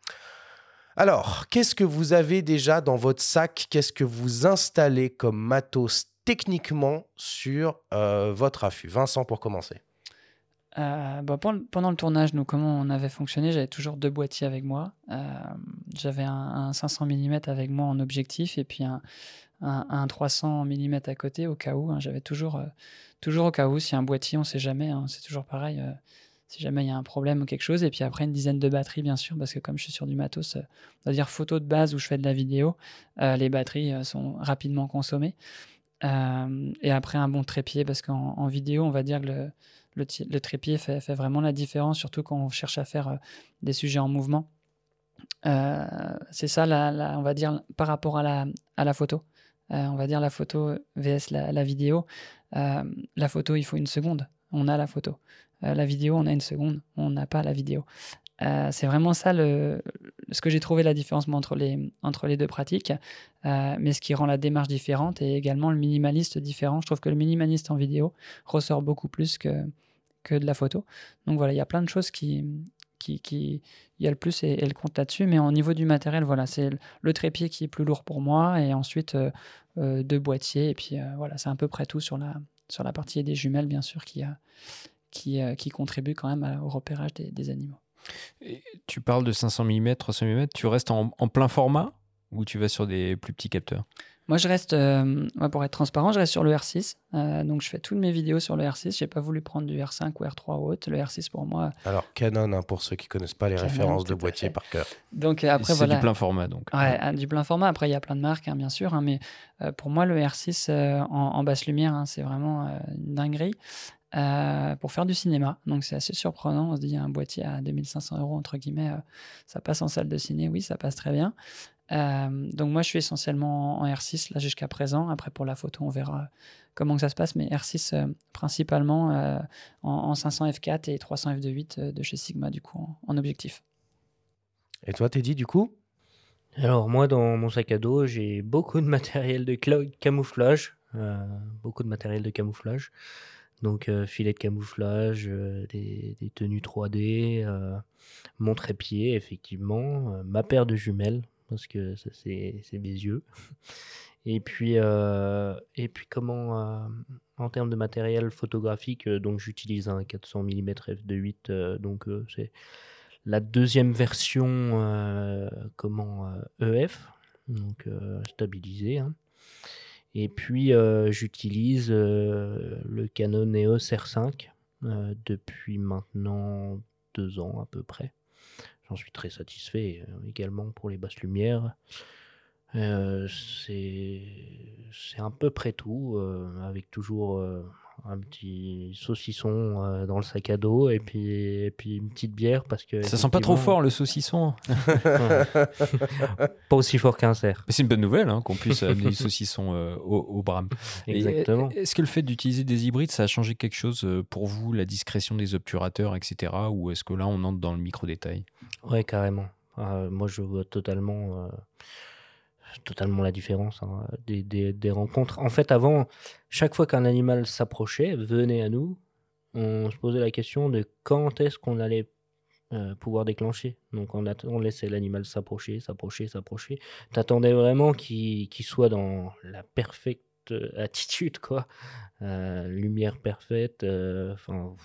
Speaker 1: Alors, qu'est-ce que vous avez déjà dans votre sac? Qu'est-ce que vous installez comme matos techniquement sur euh, votre affût? Vincent, pour commencer.
Speaker 3: Euh, bah, pendant le tournage, comment on avait fonctionné J'avais toujours deux boîtiers avec moi. J'avais un, 500 mm avec moi en objectif et puis un, un, 300 mm à côté au cas où. Hein. J'avais toujours, euh, toujours au cas où, si un boîtier, on ne sait jamais, hein. c'est toujours pareil. Euh, si jamais il y a un problème ou quelque chose. Et puis après, une dizaine de batteries, bien sûr, parce que comme je suis sur du matos, euh, on va dire photo de base où je fais de la vidéo, les batteries sont rapidement consommées. et après, un bon trépied, parce qu'en vidéo, on va dire que le, le, trépied fait, vraiment la différence, surtout quand on cherche à faire des sujets en mouvement. c'est ça, on va dire, par rapport à la, à la photo. Euh, on va dire la photo vs la, vidéo. Euh, la photo, il faut une seconde. On a la photo. Euh, la vidéo, on a une seconde. On n'a pas la vidéo. c'est vraiment ça le, ce que j'ai trouvé la différence entre les, entre les deux pratiques, mais ce qui rend la démarche différente et également le minimaliste différent. Je trouve que le minimaliste en vidéo ressort beaucoup plus que, que de la photo. Donc voilà, il y a plein de choses qui, qui, y a le plus et, le compte là-dessus. Mais au niveau du matériel, voilà, c'est le trépied qui est plus lourd pour moi et ensuite euh, euh, deux boîtiers. Et puis euh, voilà, c'est à peu près tout sur la, sur la partie des jumelles, bien sûr, qui, qui, qui contribue quand même au repérage des, animaux.
Speaker 5: tu parles de 500 mm, 300 mm, tu restes en plein format ou tu vas sur des plus petits capteurs?
Speaker 3: Moi, je reste, euh, pour être transparent, je reste sur le R6. Euh, donc, je fais toutes mes vidéos sur le R6. J'ai pas voulu prendre du R5 ou R3 ou autre. Le R6, pour moi.
Speaker 1: Alors, Canon, hein, pour ceux qui connaissent pas les références de boîtier par cœur.
Speaker 3: Donc, après,
Speaker 5: C'est du plein format, donc.
Speaker 3: Ouais, du plein format. Après, il y a plein de marques, hein, bien sûr. Hein, mais euh, pour moi, le R6 en, basse lumière, c'est vraiment une dinguerie. pour faire du cinéma. Donc c'est assez surprenant. On se dit, il y a un boîtier à 2500 euros, entre guillemets, ça passe en salle de ciné. Oui, ça passe très bien. Euh, donc moi, je suis essentiellement en R6 là jusqu'à présent. Après, pour la photo, on verra comment que ça se passe. Mais R6 euh, principalement euh, en, 500 f4 et 300 f2.8 de chez Sigma du coup en, objectif.
Speaker 1: Et toi, Teddy, du coup?
Speaker 4: Alors moi, dans mon sac à dos, j'ai beaucoup de matériel de camouflage, beaucoup de matériel de camouflage. Donc filet de camouflage, des, des, tenues 3D, mon trépied effectivement, ma paire de jumelles parce que ça, c'est mes yeux. Et puis, euh, et puis comment, euh, en termes de matériel photographique, euh, donc j'utilise un 400 mm f2.8, euh, donc c'est la deuxième version comment EF, donc euh, stabilisée. hein. Et puis j'utilise le Canon EOS R5 euh, depuis maintenant deux ans à peu près. J'en suis très satisfait euh, également pour les basses lumières. Euh, c'est à peu près tout, euh, avec toujours un petit saucisson euh, dans le sac à dos et puis, et puis une petite bière parce que.
Speaker 5: Ça sent pas trop fort le saucisson.
Speaker 4: Pas aussi fort qu'un cerf.
Speaker 5: C'est une bonne nouvelle hein, qu'on puisse amener du saucisson euh, au, au Bram. Et,
Speaker 4: Exactement.
Speaker 5: euh, Est-ce que le fait d'utiliser des hybrides, ça a changé quelque chose euh, pour vous, la discrétion des obturateurs, etc. Ou est-ce que là, on entre dans le micro-détail?
Speaker 4: Ouais, carrément. Euh, moi, je vois totalement, euh, totalement la différence hein, des, des- rencontres. En fait, avant, chaque fois qu'un animal s'approchait, venait à nous, on se posait la question de quand est-ce qu'on allait euh, pouvoir déclencher. Donc, on, on laissait l'animal s'approcher, s'approcher, s'approcher. T'attendais vraiment qu'il soit dans la parfaite euh, attitude, quoi. Euh, lumière parfaite. Enfin,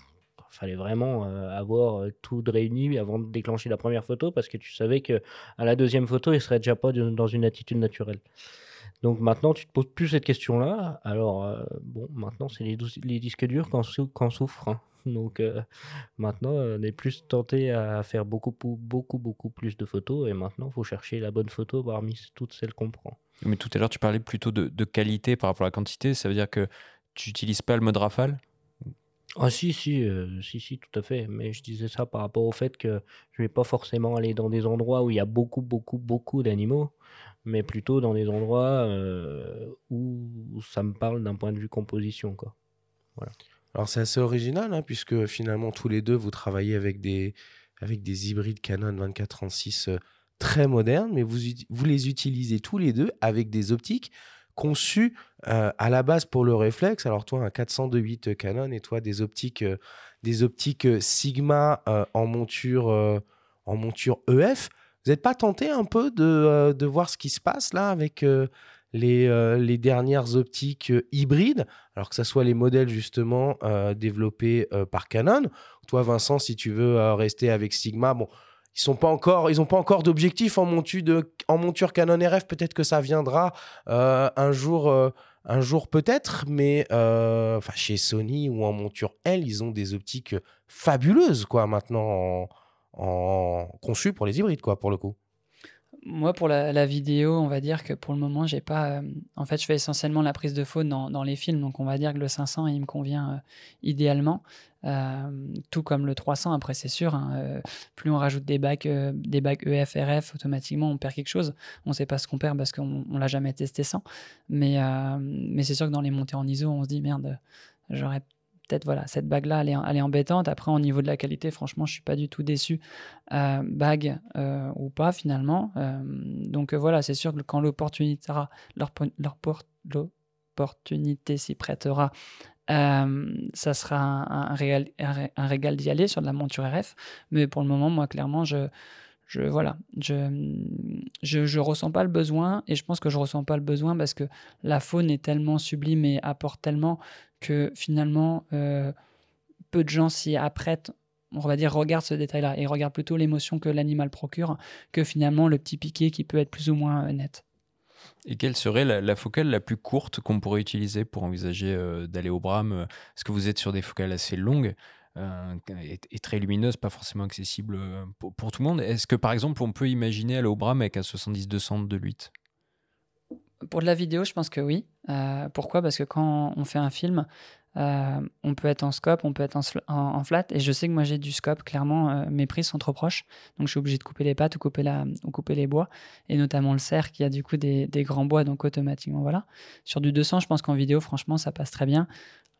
Speaker 4: fallait vraiment euh, avoir euh, tout de réuni avant de déclencher la première photo parce que tu savais que à la deuxième photo, il serait déjà pas dans une attitude naturelle. Donc maintenant, tu te poses plus cette question-là. Alors, euh, bon, maintenant, c'est les, disques durs qu'on sou- qu'on souffre. hein. Donc maintenant, on est plus tenté à faire beaucoup, beaucoup, beaucoup plus de photos. Et maintenant, il faut chercher la bonne photo parmi toutes celles qu'on prend.
Speaker 5: Mais tout à l'heure, tu parlais plutôt de, de qualité par rapport à la quantité. Ça veut dire que tu n'utilises pas le mode rafale?
Speaker 4: Ah si, si, euh, si, si, tout à fait. Mais je disais ça par rapport au fait que je vais pas forcément aller dans des endroits où il y a beaucoup, beaucoup, beaucoup d'animaux, mais plutôt dans des endroits euh, où ça me parle d'un point de vue composition, quoi.
Speaker 1: Alors c'est assez original, hein, puisque finalement tous les deux, vous travaillez avec des, avec des hybrides Canon 24-36 euh, très modernes, mais vous, vous les utilisez tous les deux avec des optiques conçues euh, à la base pour le réflexe. Alors toi, un 400-8 Canon et toi, des optiques, euh, des optiques euh, Sigma en, monture, en monture EF. Vous n'êtes pas tenté un peu de, de voir ce qui se passe là avec les, les dernières optiques hybrides? Alors que ce soit les modèles justement développés par Canon. Toi, Vincent, si tu veux rester avec Sigma, bon, ils sont pas encore, ils n'ont pas encore d'objectif en, de, en monture Canon RF. Peut-être que ça viendra euh, un jour, euh, un jour peut-être, mais euh, chez Sony ou en monture L, ils ont des optiques fabuleuses quoi maintenant en, en conçues pour les hybrides quoi pour le coup.
Speaker 3: Moi, pour la, vidéo, on va dire que pour le moment, j'ai pas. euh, en fait, je fais essentiellement la prise de faune dans, les films, donc on va dire que le 500, il me convient euh, idéalement. Euh, tout comme le 300, après, c'est sûr. hein, plus on rajoute des bacs, des bacs EF, RF, automatiquement, on perd quelque chose. On sait pas ce qu'on perd parce qu'on on l'a jamais testé sans. Mais, mais c'est sûr que dans les montées en ISO, on se dit merde, j'aurais voilà cette bague là elle est, elle est embêtante. Après au niveau de la qualité franchement je suis pas du tout déçu euh, bague euh, ou pas finalement. Euh, donc voilà c'est sûr que quand l'opportunité s'y prêtera ça sera un, un régal d'y aller sur de la monture RF mais pour le moment moi clairement je je voilà je, je je ressens pas le besoin et je pense que je ressens pas le besoin parce que la faune est tellement sublime et apporte tellement que finalement euh, peu de gens s'y apprêtent on va dire regardent ce détail là et regardent plutôt l'émotion que l'animal procure que finalement le petit piqué qui peut être plus ou moins euh, net.
Speaker 5: Et quelle serait la, focale la plus courte qu'on pourrait utiliser pour envisager euh, d'aller au Bram euh, Est-ce que vous êtes sur des focales assez longues? Euh, et très lumineuses, pas forcément accessibles euh, pour, tout le monde Est-ce que par exemple on peut imaginer aller au Bram avec un 70-200 de 8
Speaker 3: Pour de la vidéo, je pense que oui. Euh, pourquoi? Parce que quand on fait un film, on peut être en scope, on peut être en, flat. Et je sais que moi j'ai du scope, clairement, mes prises sont trop proches. Donc je suis obligé de couper les pattes ou couper, la, ou couper les bois. Et notamment le cerf qui a du coup des, des grands bois, donc automatiquement voilà. Sur du 200, je pense qu'en vidéo, franchement, ça passe très bien.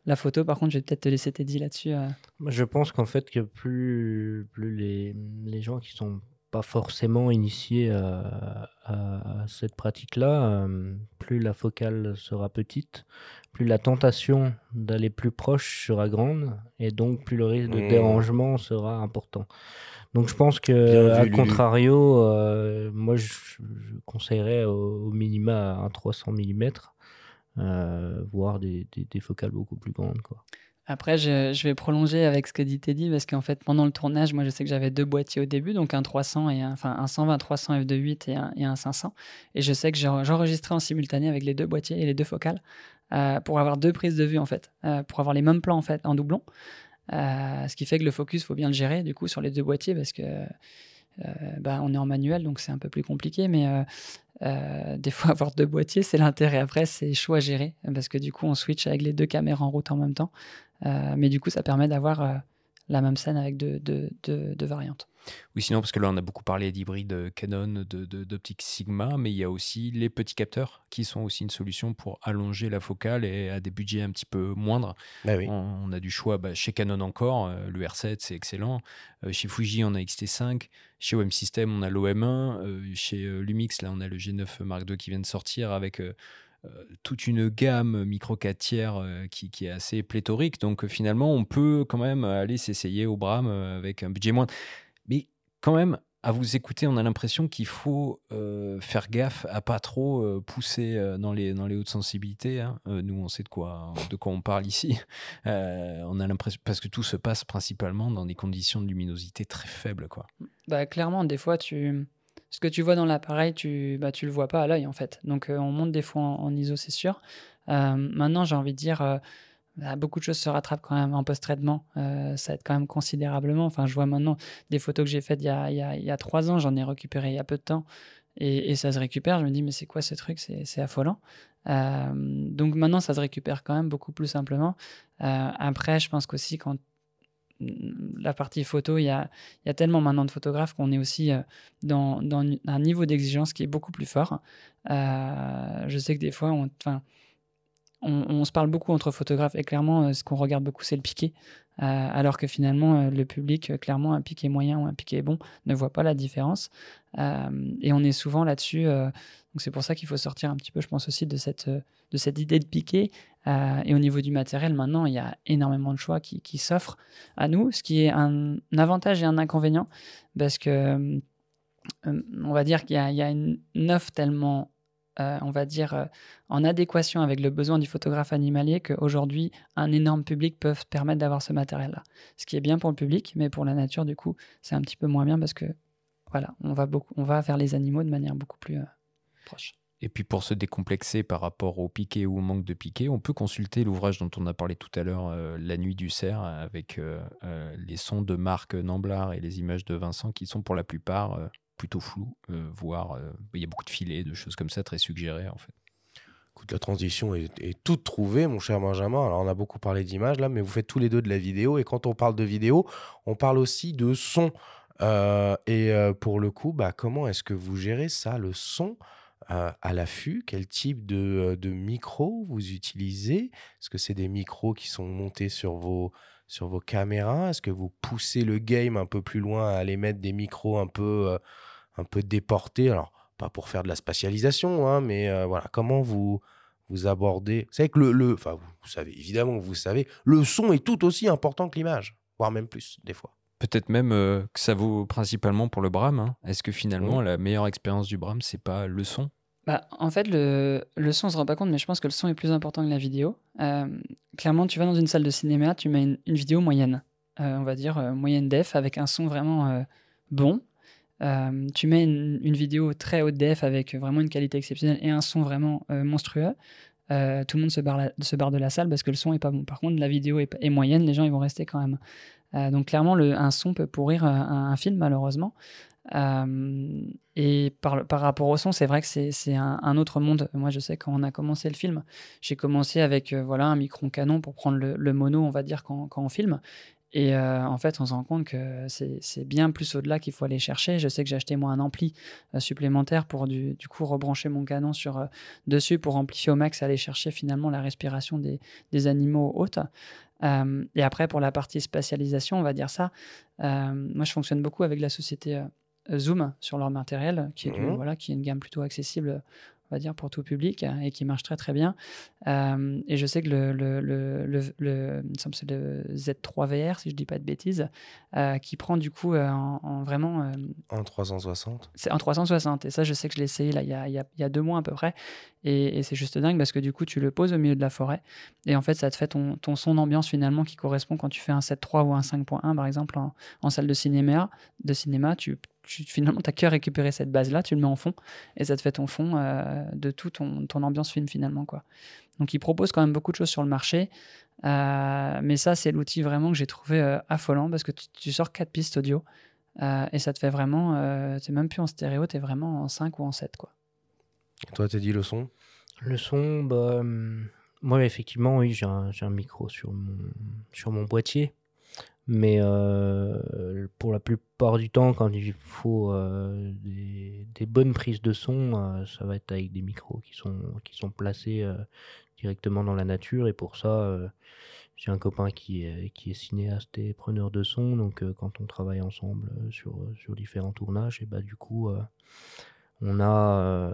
Speaker 3: La photo, par contre, je vais peut-être te laisser Teddy là-dessus. euh.
Speaker 4: Moi, Je pense qu'en fait, que plus, plus les, les gens qui sont pas forcément initiés à, à- à cette pratique-là, euh, plus la focale sera petite, plus la tentation d'aller plus proche sera grande, et donc plus le risque de
Speaker 1: Mmh.
Speaker 4: dérangement sera important. Donc je pense que, à contrario, euh, moi je, je conseillerais au, au minima un 300 mm, voire des, focales beaucoup plus grandes. Quoi.
Speaker 3: Après, je, vais prolonger avec ce que dit Teddy, parce qu'en fait, pendant le tournage, moi, je sais que j'avais deux boîtiers au début, donc un 300 et un, enfin, un 120 300 f2.8 et un, et un 500. Et je sais que j'enregistrais en simultané avec les deux boîtiers et les deux focales euh, pour avoir deux prises de vue, en fait, euh, pour avoir les mêmes plans, en fait, en doublon. Euh, ce qui fait que le focus, faut bien le gérer, du coup, sur les deux boîtiers, parce que euh, bah, on est en manuel, donc c'est un peu plus compliqué, mais euh, euh, des fois, avoir deux boîtiers, c'est l'intérêt. Après, c'est chaud à gérer, parce que du coup, on switch avec les deux caméras en route en même temps. Euh, mais du coup, ça permet d'avoir euh, la même scène avec deux variantes.
Speaker 5: Oui, sinon, parce que là, on a beaucoup parlé d'hybride euh, Canon, de- de- d'optique Sigma, mais il y a aussi les petits capteurs qui sont aussi une solution pour allonger la focale et à des budgets un petit peu moindres.
Speaker 1: Bah oui.
Speaker 5: On, on a du choix bah, chez Canon encore, euh, le R7 c'est excellent. Euh, chez Fuji on a XT5, chez OM System on a l'OM1, euh, chez Lumix là on a le G9 Mark II qui vient de sortir avec euh, toute une gamme micro 4 tiers euh, qui, qui est assez pléthorique. Donc euh, finalement on peut quand même aller s'essayer au Bram avec un budget moindre. Quand même à vous écouter, on a l'impression qu'il faut euh, faire gaffe à pas trop euh, pousser euh, dans, les, dans les hautes sensibilités. hein. Nous, on sait de quoi, de quoi on parle ici. On a l'impression parce que tout se passe principalement dans des conditions de luminosité très faibles, quoi.
Speaker 3: Bah, clairement, des fois, tu... ce que tu vois dans l'appareil, tu bah, tu le vois pas à l'œil, en fait. Donc, on monte des fois en, ISO, c'est sûr. Maintenant, j'ai envie de dire, bah, beaucoup de choses se rattrapent quand même en post-traitement. Euh, ça aide quand même considérablement. Enfin, je vois maintenant des photos que j'ai faites il y a, trois ans, j'en ai récupéré il y a peu de temps. Et, ça se récupère. Je me dis, mais c'est quoi ce truc? C'est affolant. Euh, donc maintenant, ça se récupère quand même beaucoup plus simplement. Euh, après, je pense qu'aussi, quand la partie photo, il y a, tellement maintenant de photographes qu'on est aussi dans, un niveau d'exigence qui est beaucoup plus fort. Je sais que des fois, on, on, se parle beaucoup entre photographes et clairement, euh, ce qu'on regarde beaucoup, c'est le piqué. Euh, alors que finalement, euh, le public, clairement, un piqué moyen ou un piqué bon ne voit pas la différence. Et on est souvent là-dessus. donc c'est pour ça qu'il faut sortir un petit peu, je pense aussi, de cette, de cette idée de piqué. Et au niveau du matériel, maintenant, il y a énormément de choix qui, qui s'offrent à nous, ce qui est un, avantage et un inconvénient, parce que on va dire qu'il y y a une offre tellement, euh, on va dire, euh, en adéquation avec le besoin du photographe animalier qu'aujourd'hui, un énorme public peut permettre d'avoir ce matériel-là. Ce qui est bien pour le public, mais pour la nature, du coup, c'est un petit peu moins bien parce que, voilà, on va, beaucoup, on va vers les animaux de manière beaucoup plus euh, proche.
Speaker 5: Et puis pour se décomplexer par rapport au piqué ou au manque de piqué, on peut consulter l'ouvrage dont on a parlé tout à l'heure, La nuit du cerf, avec les sons de Marc Namblard et les images de Vincent qui sont pour la plupart plutôt floues, euh, voire euh, il y a beaucoup de filets, de choses comme ça très suggérées en fait.
Speaker 1: Écoute, la transition est, toute trouvée, mon cher Benjamin. Alors, on a beaucoup parlé d'images là, mais vous faites tous les deux de la vidéo. Et quand on parle de vidéo, on parle aussi de son. Euh, et pour le coup, bah, comment est-ce que vous gérez ça, le son à l'affût? Quel type de, de micro vous utilisez? Est-ce que c'est des micros qui sont montés sur vos, sur vos caméras? Est-ce que vous poussez le game un peu plus loin à aller mettre des micros un peu, un peu déportés Alors, pas pour faire de la spatialisation, hein, mais euh, voilà, comment vous, vous abordez Vous savez que le, le- enfin, vous, vous savez, évidemment vous savez, le son est tout aussi important que l'image, voire même plus, des fois.
Speaker 5: Peut-être même euh, que ça vaut principalement pour le Bram. hein. Est-ce que finalement la meilleure expérience du Bram, c'est pas le son?
Speaker 3: Bah, en fait, le, le son, on se rend pas compte, mais je pense que le son est plus important que la vidéo. Euh, clairement, tu vas dans une salle de cinéma, tu mets une, une vidéo moyenne, Euh, on va dire euh, moyenne def, avec un son vraiment euh, bon. Euh, tu mets une, vidéo très haute def avec vraiment une qualité exceptionnelle et un son vraiment euh, monstrueux. Euh, tout le monde se barre, de la salle parce que le son est pas bon. Par contre, la vidéo est, moyenne, les gens ils vont rester quand même. Donc clairement, un son peut pourrir un, film malheureusement. Et par, rapport au son, c'est vrai que c'est un, autre monde. Moi, je sais quand on a commencé le film, j'ai commencé avec voilà un micro canon pour prendre le, mono, on va dire quand on filme. Et euh, en fait, on se rend compte que c'est bien plus au-delà qu'il faut aller chercher. Je sais que j'ai acheté moi un ampli euh, supplémentaire pour du, du coup rebrancher mon canon sur euh, dessus pour amplifier au max, aller chercher finalement la respiration des, des animaux hautes. Euh, et après, pour la partie spatialisation, on va dire ça. moi, je fonctionne beaucoup avec la société Zoom sur leur matériel, qui est, du-
Speaker 1: Mhm.
Speaker 3: voilà, qui est une gamme plutôt accessible on va dire, pour tout public euh, et qui marche très très bien. Euh, et je sais que le, le, le, le, le, il me semble que c'est le Z3 VR, si je dis pas de bêtises, euh, qui prend du coup euh, en, en vraiment.
Speaker 1: En 360.
Speaker 3: c'est en 360. Et ça, je sais que je l'ai essayé là, il, y a, il, y a, il y a deux mois à peu près. Et, et c'est juste dingue parce que du coup, tu le poses au milieu de la forêt. Et en fait, ça te fait ton, ton son d'ambiance finalement qui correspond quand tu fais un 7.3 ou un 5.1 par exemple en, en salle de cinéma. De cinéma tu, tu, finalement, tu n'as que récupérer cette base-là, tu le mets en fond et ça te fait ton fond euh, de tout ton, ton ambiance film finalement. Quoi. Donc, il propose quand même beaucoup de choses sur le marché. Euh, mais ça, c'est l'outil vraiment que j'ai trouvé euh, affolant parce que tu, tu sors quatre pistes audio euh, et ça te fait vraiment. Euh, tu même plus en stéréo, tu es vraiment en 5 ou en 7. Quoi.
Speaker 1: Et toi, t'as dit le son?
Speaker 4: Le son, bah, hum, moi, effectivement, oui, j'ai un, j'ai un micro sur mon, sur mon boîtier. Mais euh, pour la plupart du temps, quand il faut euh, des, bonnes prises de son, euh, ça va être avec des micros qui sont, qui sont placés directement dans la nature. Et pour ça, j'ai un copain qui est, qui est cinéaste et preneur de son. Donc, quand on travaille ensemble sur, sur différents tournages, et bah, du coup, on a,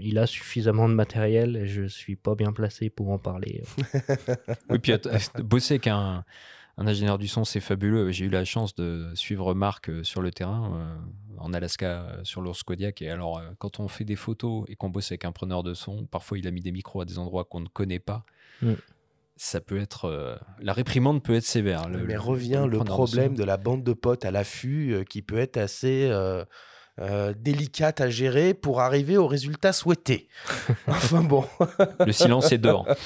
Speaker 4: il a suffisamment de matériel et je suis pas bien placé pour en parler.
Speaker 5: Oui, puis bosser avec un, un ingénieur du son, c'est fabuleux. J'ai eu la chance de suivre Marc euh, sur le terrain euh, en Alaska euh, sur l'ours Kodiak. Et alors, euh, quand on fait des photos et qu'on bosse avec un preneur de son, parfois il a mis des micros à des endroits qu'on ne connaît pas.
Speaker 4: Mm.
Speaker 5: Ça peut être. euh, la réprimande peut être sévère. Le-
Speaker 1: Mais
Speaker 5: le-
Speaker 1: revient le problème de la bande de potes à l'affût euh, qui peut être assez euh, délicate à gérer pour arriver au résultat souhaité. enfin bon.
Speaker 5: Le silence est d'or.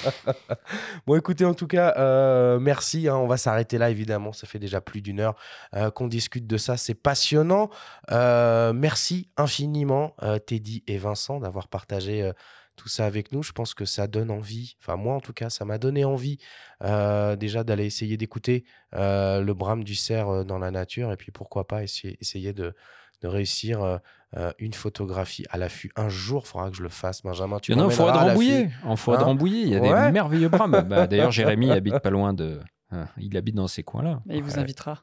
Speaker 1: Bon, écoutez, en tout cas, euh, merci. hein, on va s'arrêter là, évidemment. Ça fait déjà plus d'une heure euh, qu'on discute de ça. C'est passionnant. Merci infiniment, Teddy et Vincent, d'avoir partagé tout ça avec nous. Je pense que ça donne envie. Enfin, moi, en tout cas, ça m'a donné envie euh, déjà d'aller essayer d'écouter euh, le brame du cerf dans la nature. Et puis, pourquoi pas essayer, essayer de, de réussir euh, euh, une photographie à l'affût. Un jour, il faudra que je le fasse, Benjamin. Tu
Speaker 5: Il y en a en de Rambouillet. de
Speaker 1: Hein?
Speaker 5: Rambouillet, il y a
Speaker 1: Ouais.
Speaker 5: des merveilleux brames. Bah, D'ailleurs, Jérémy habite pas loin de. hein, Il habite dans ces coins-là.
Speaker 3: Et il vous invitera.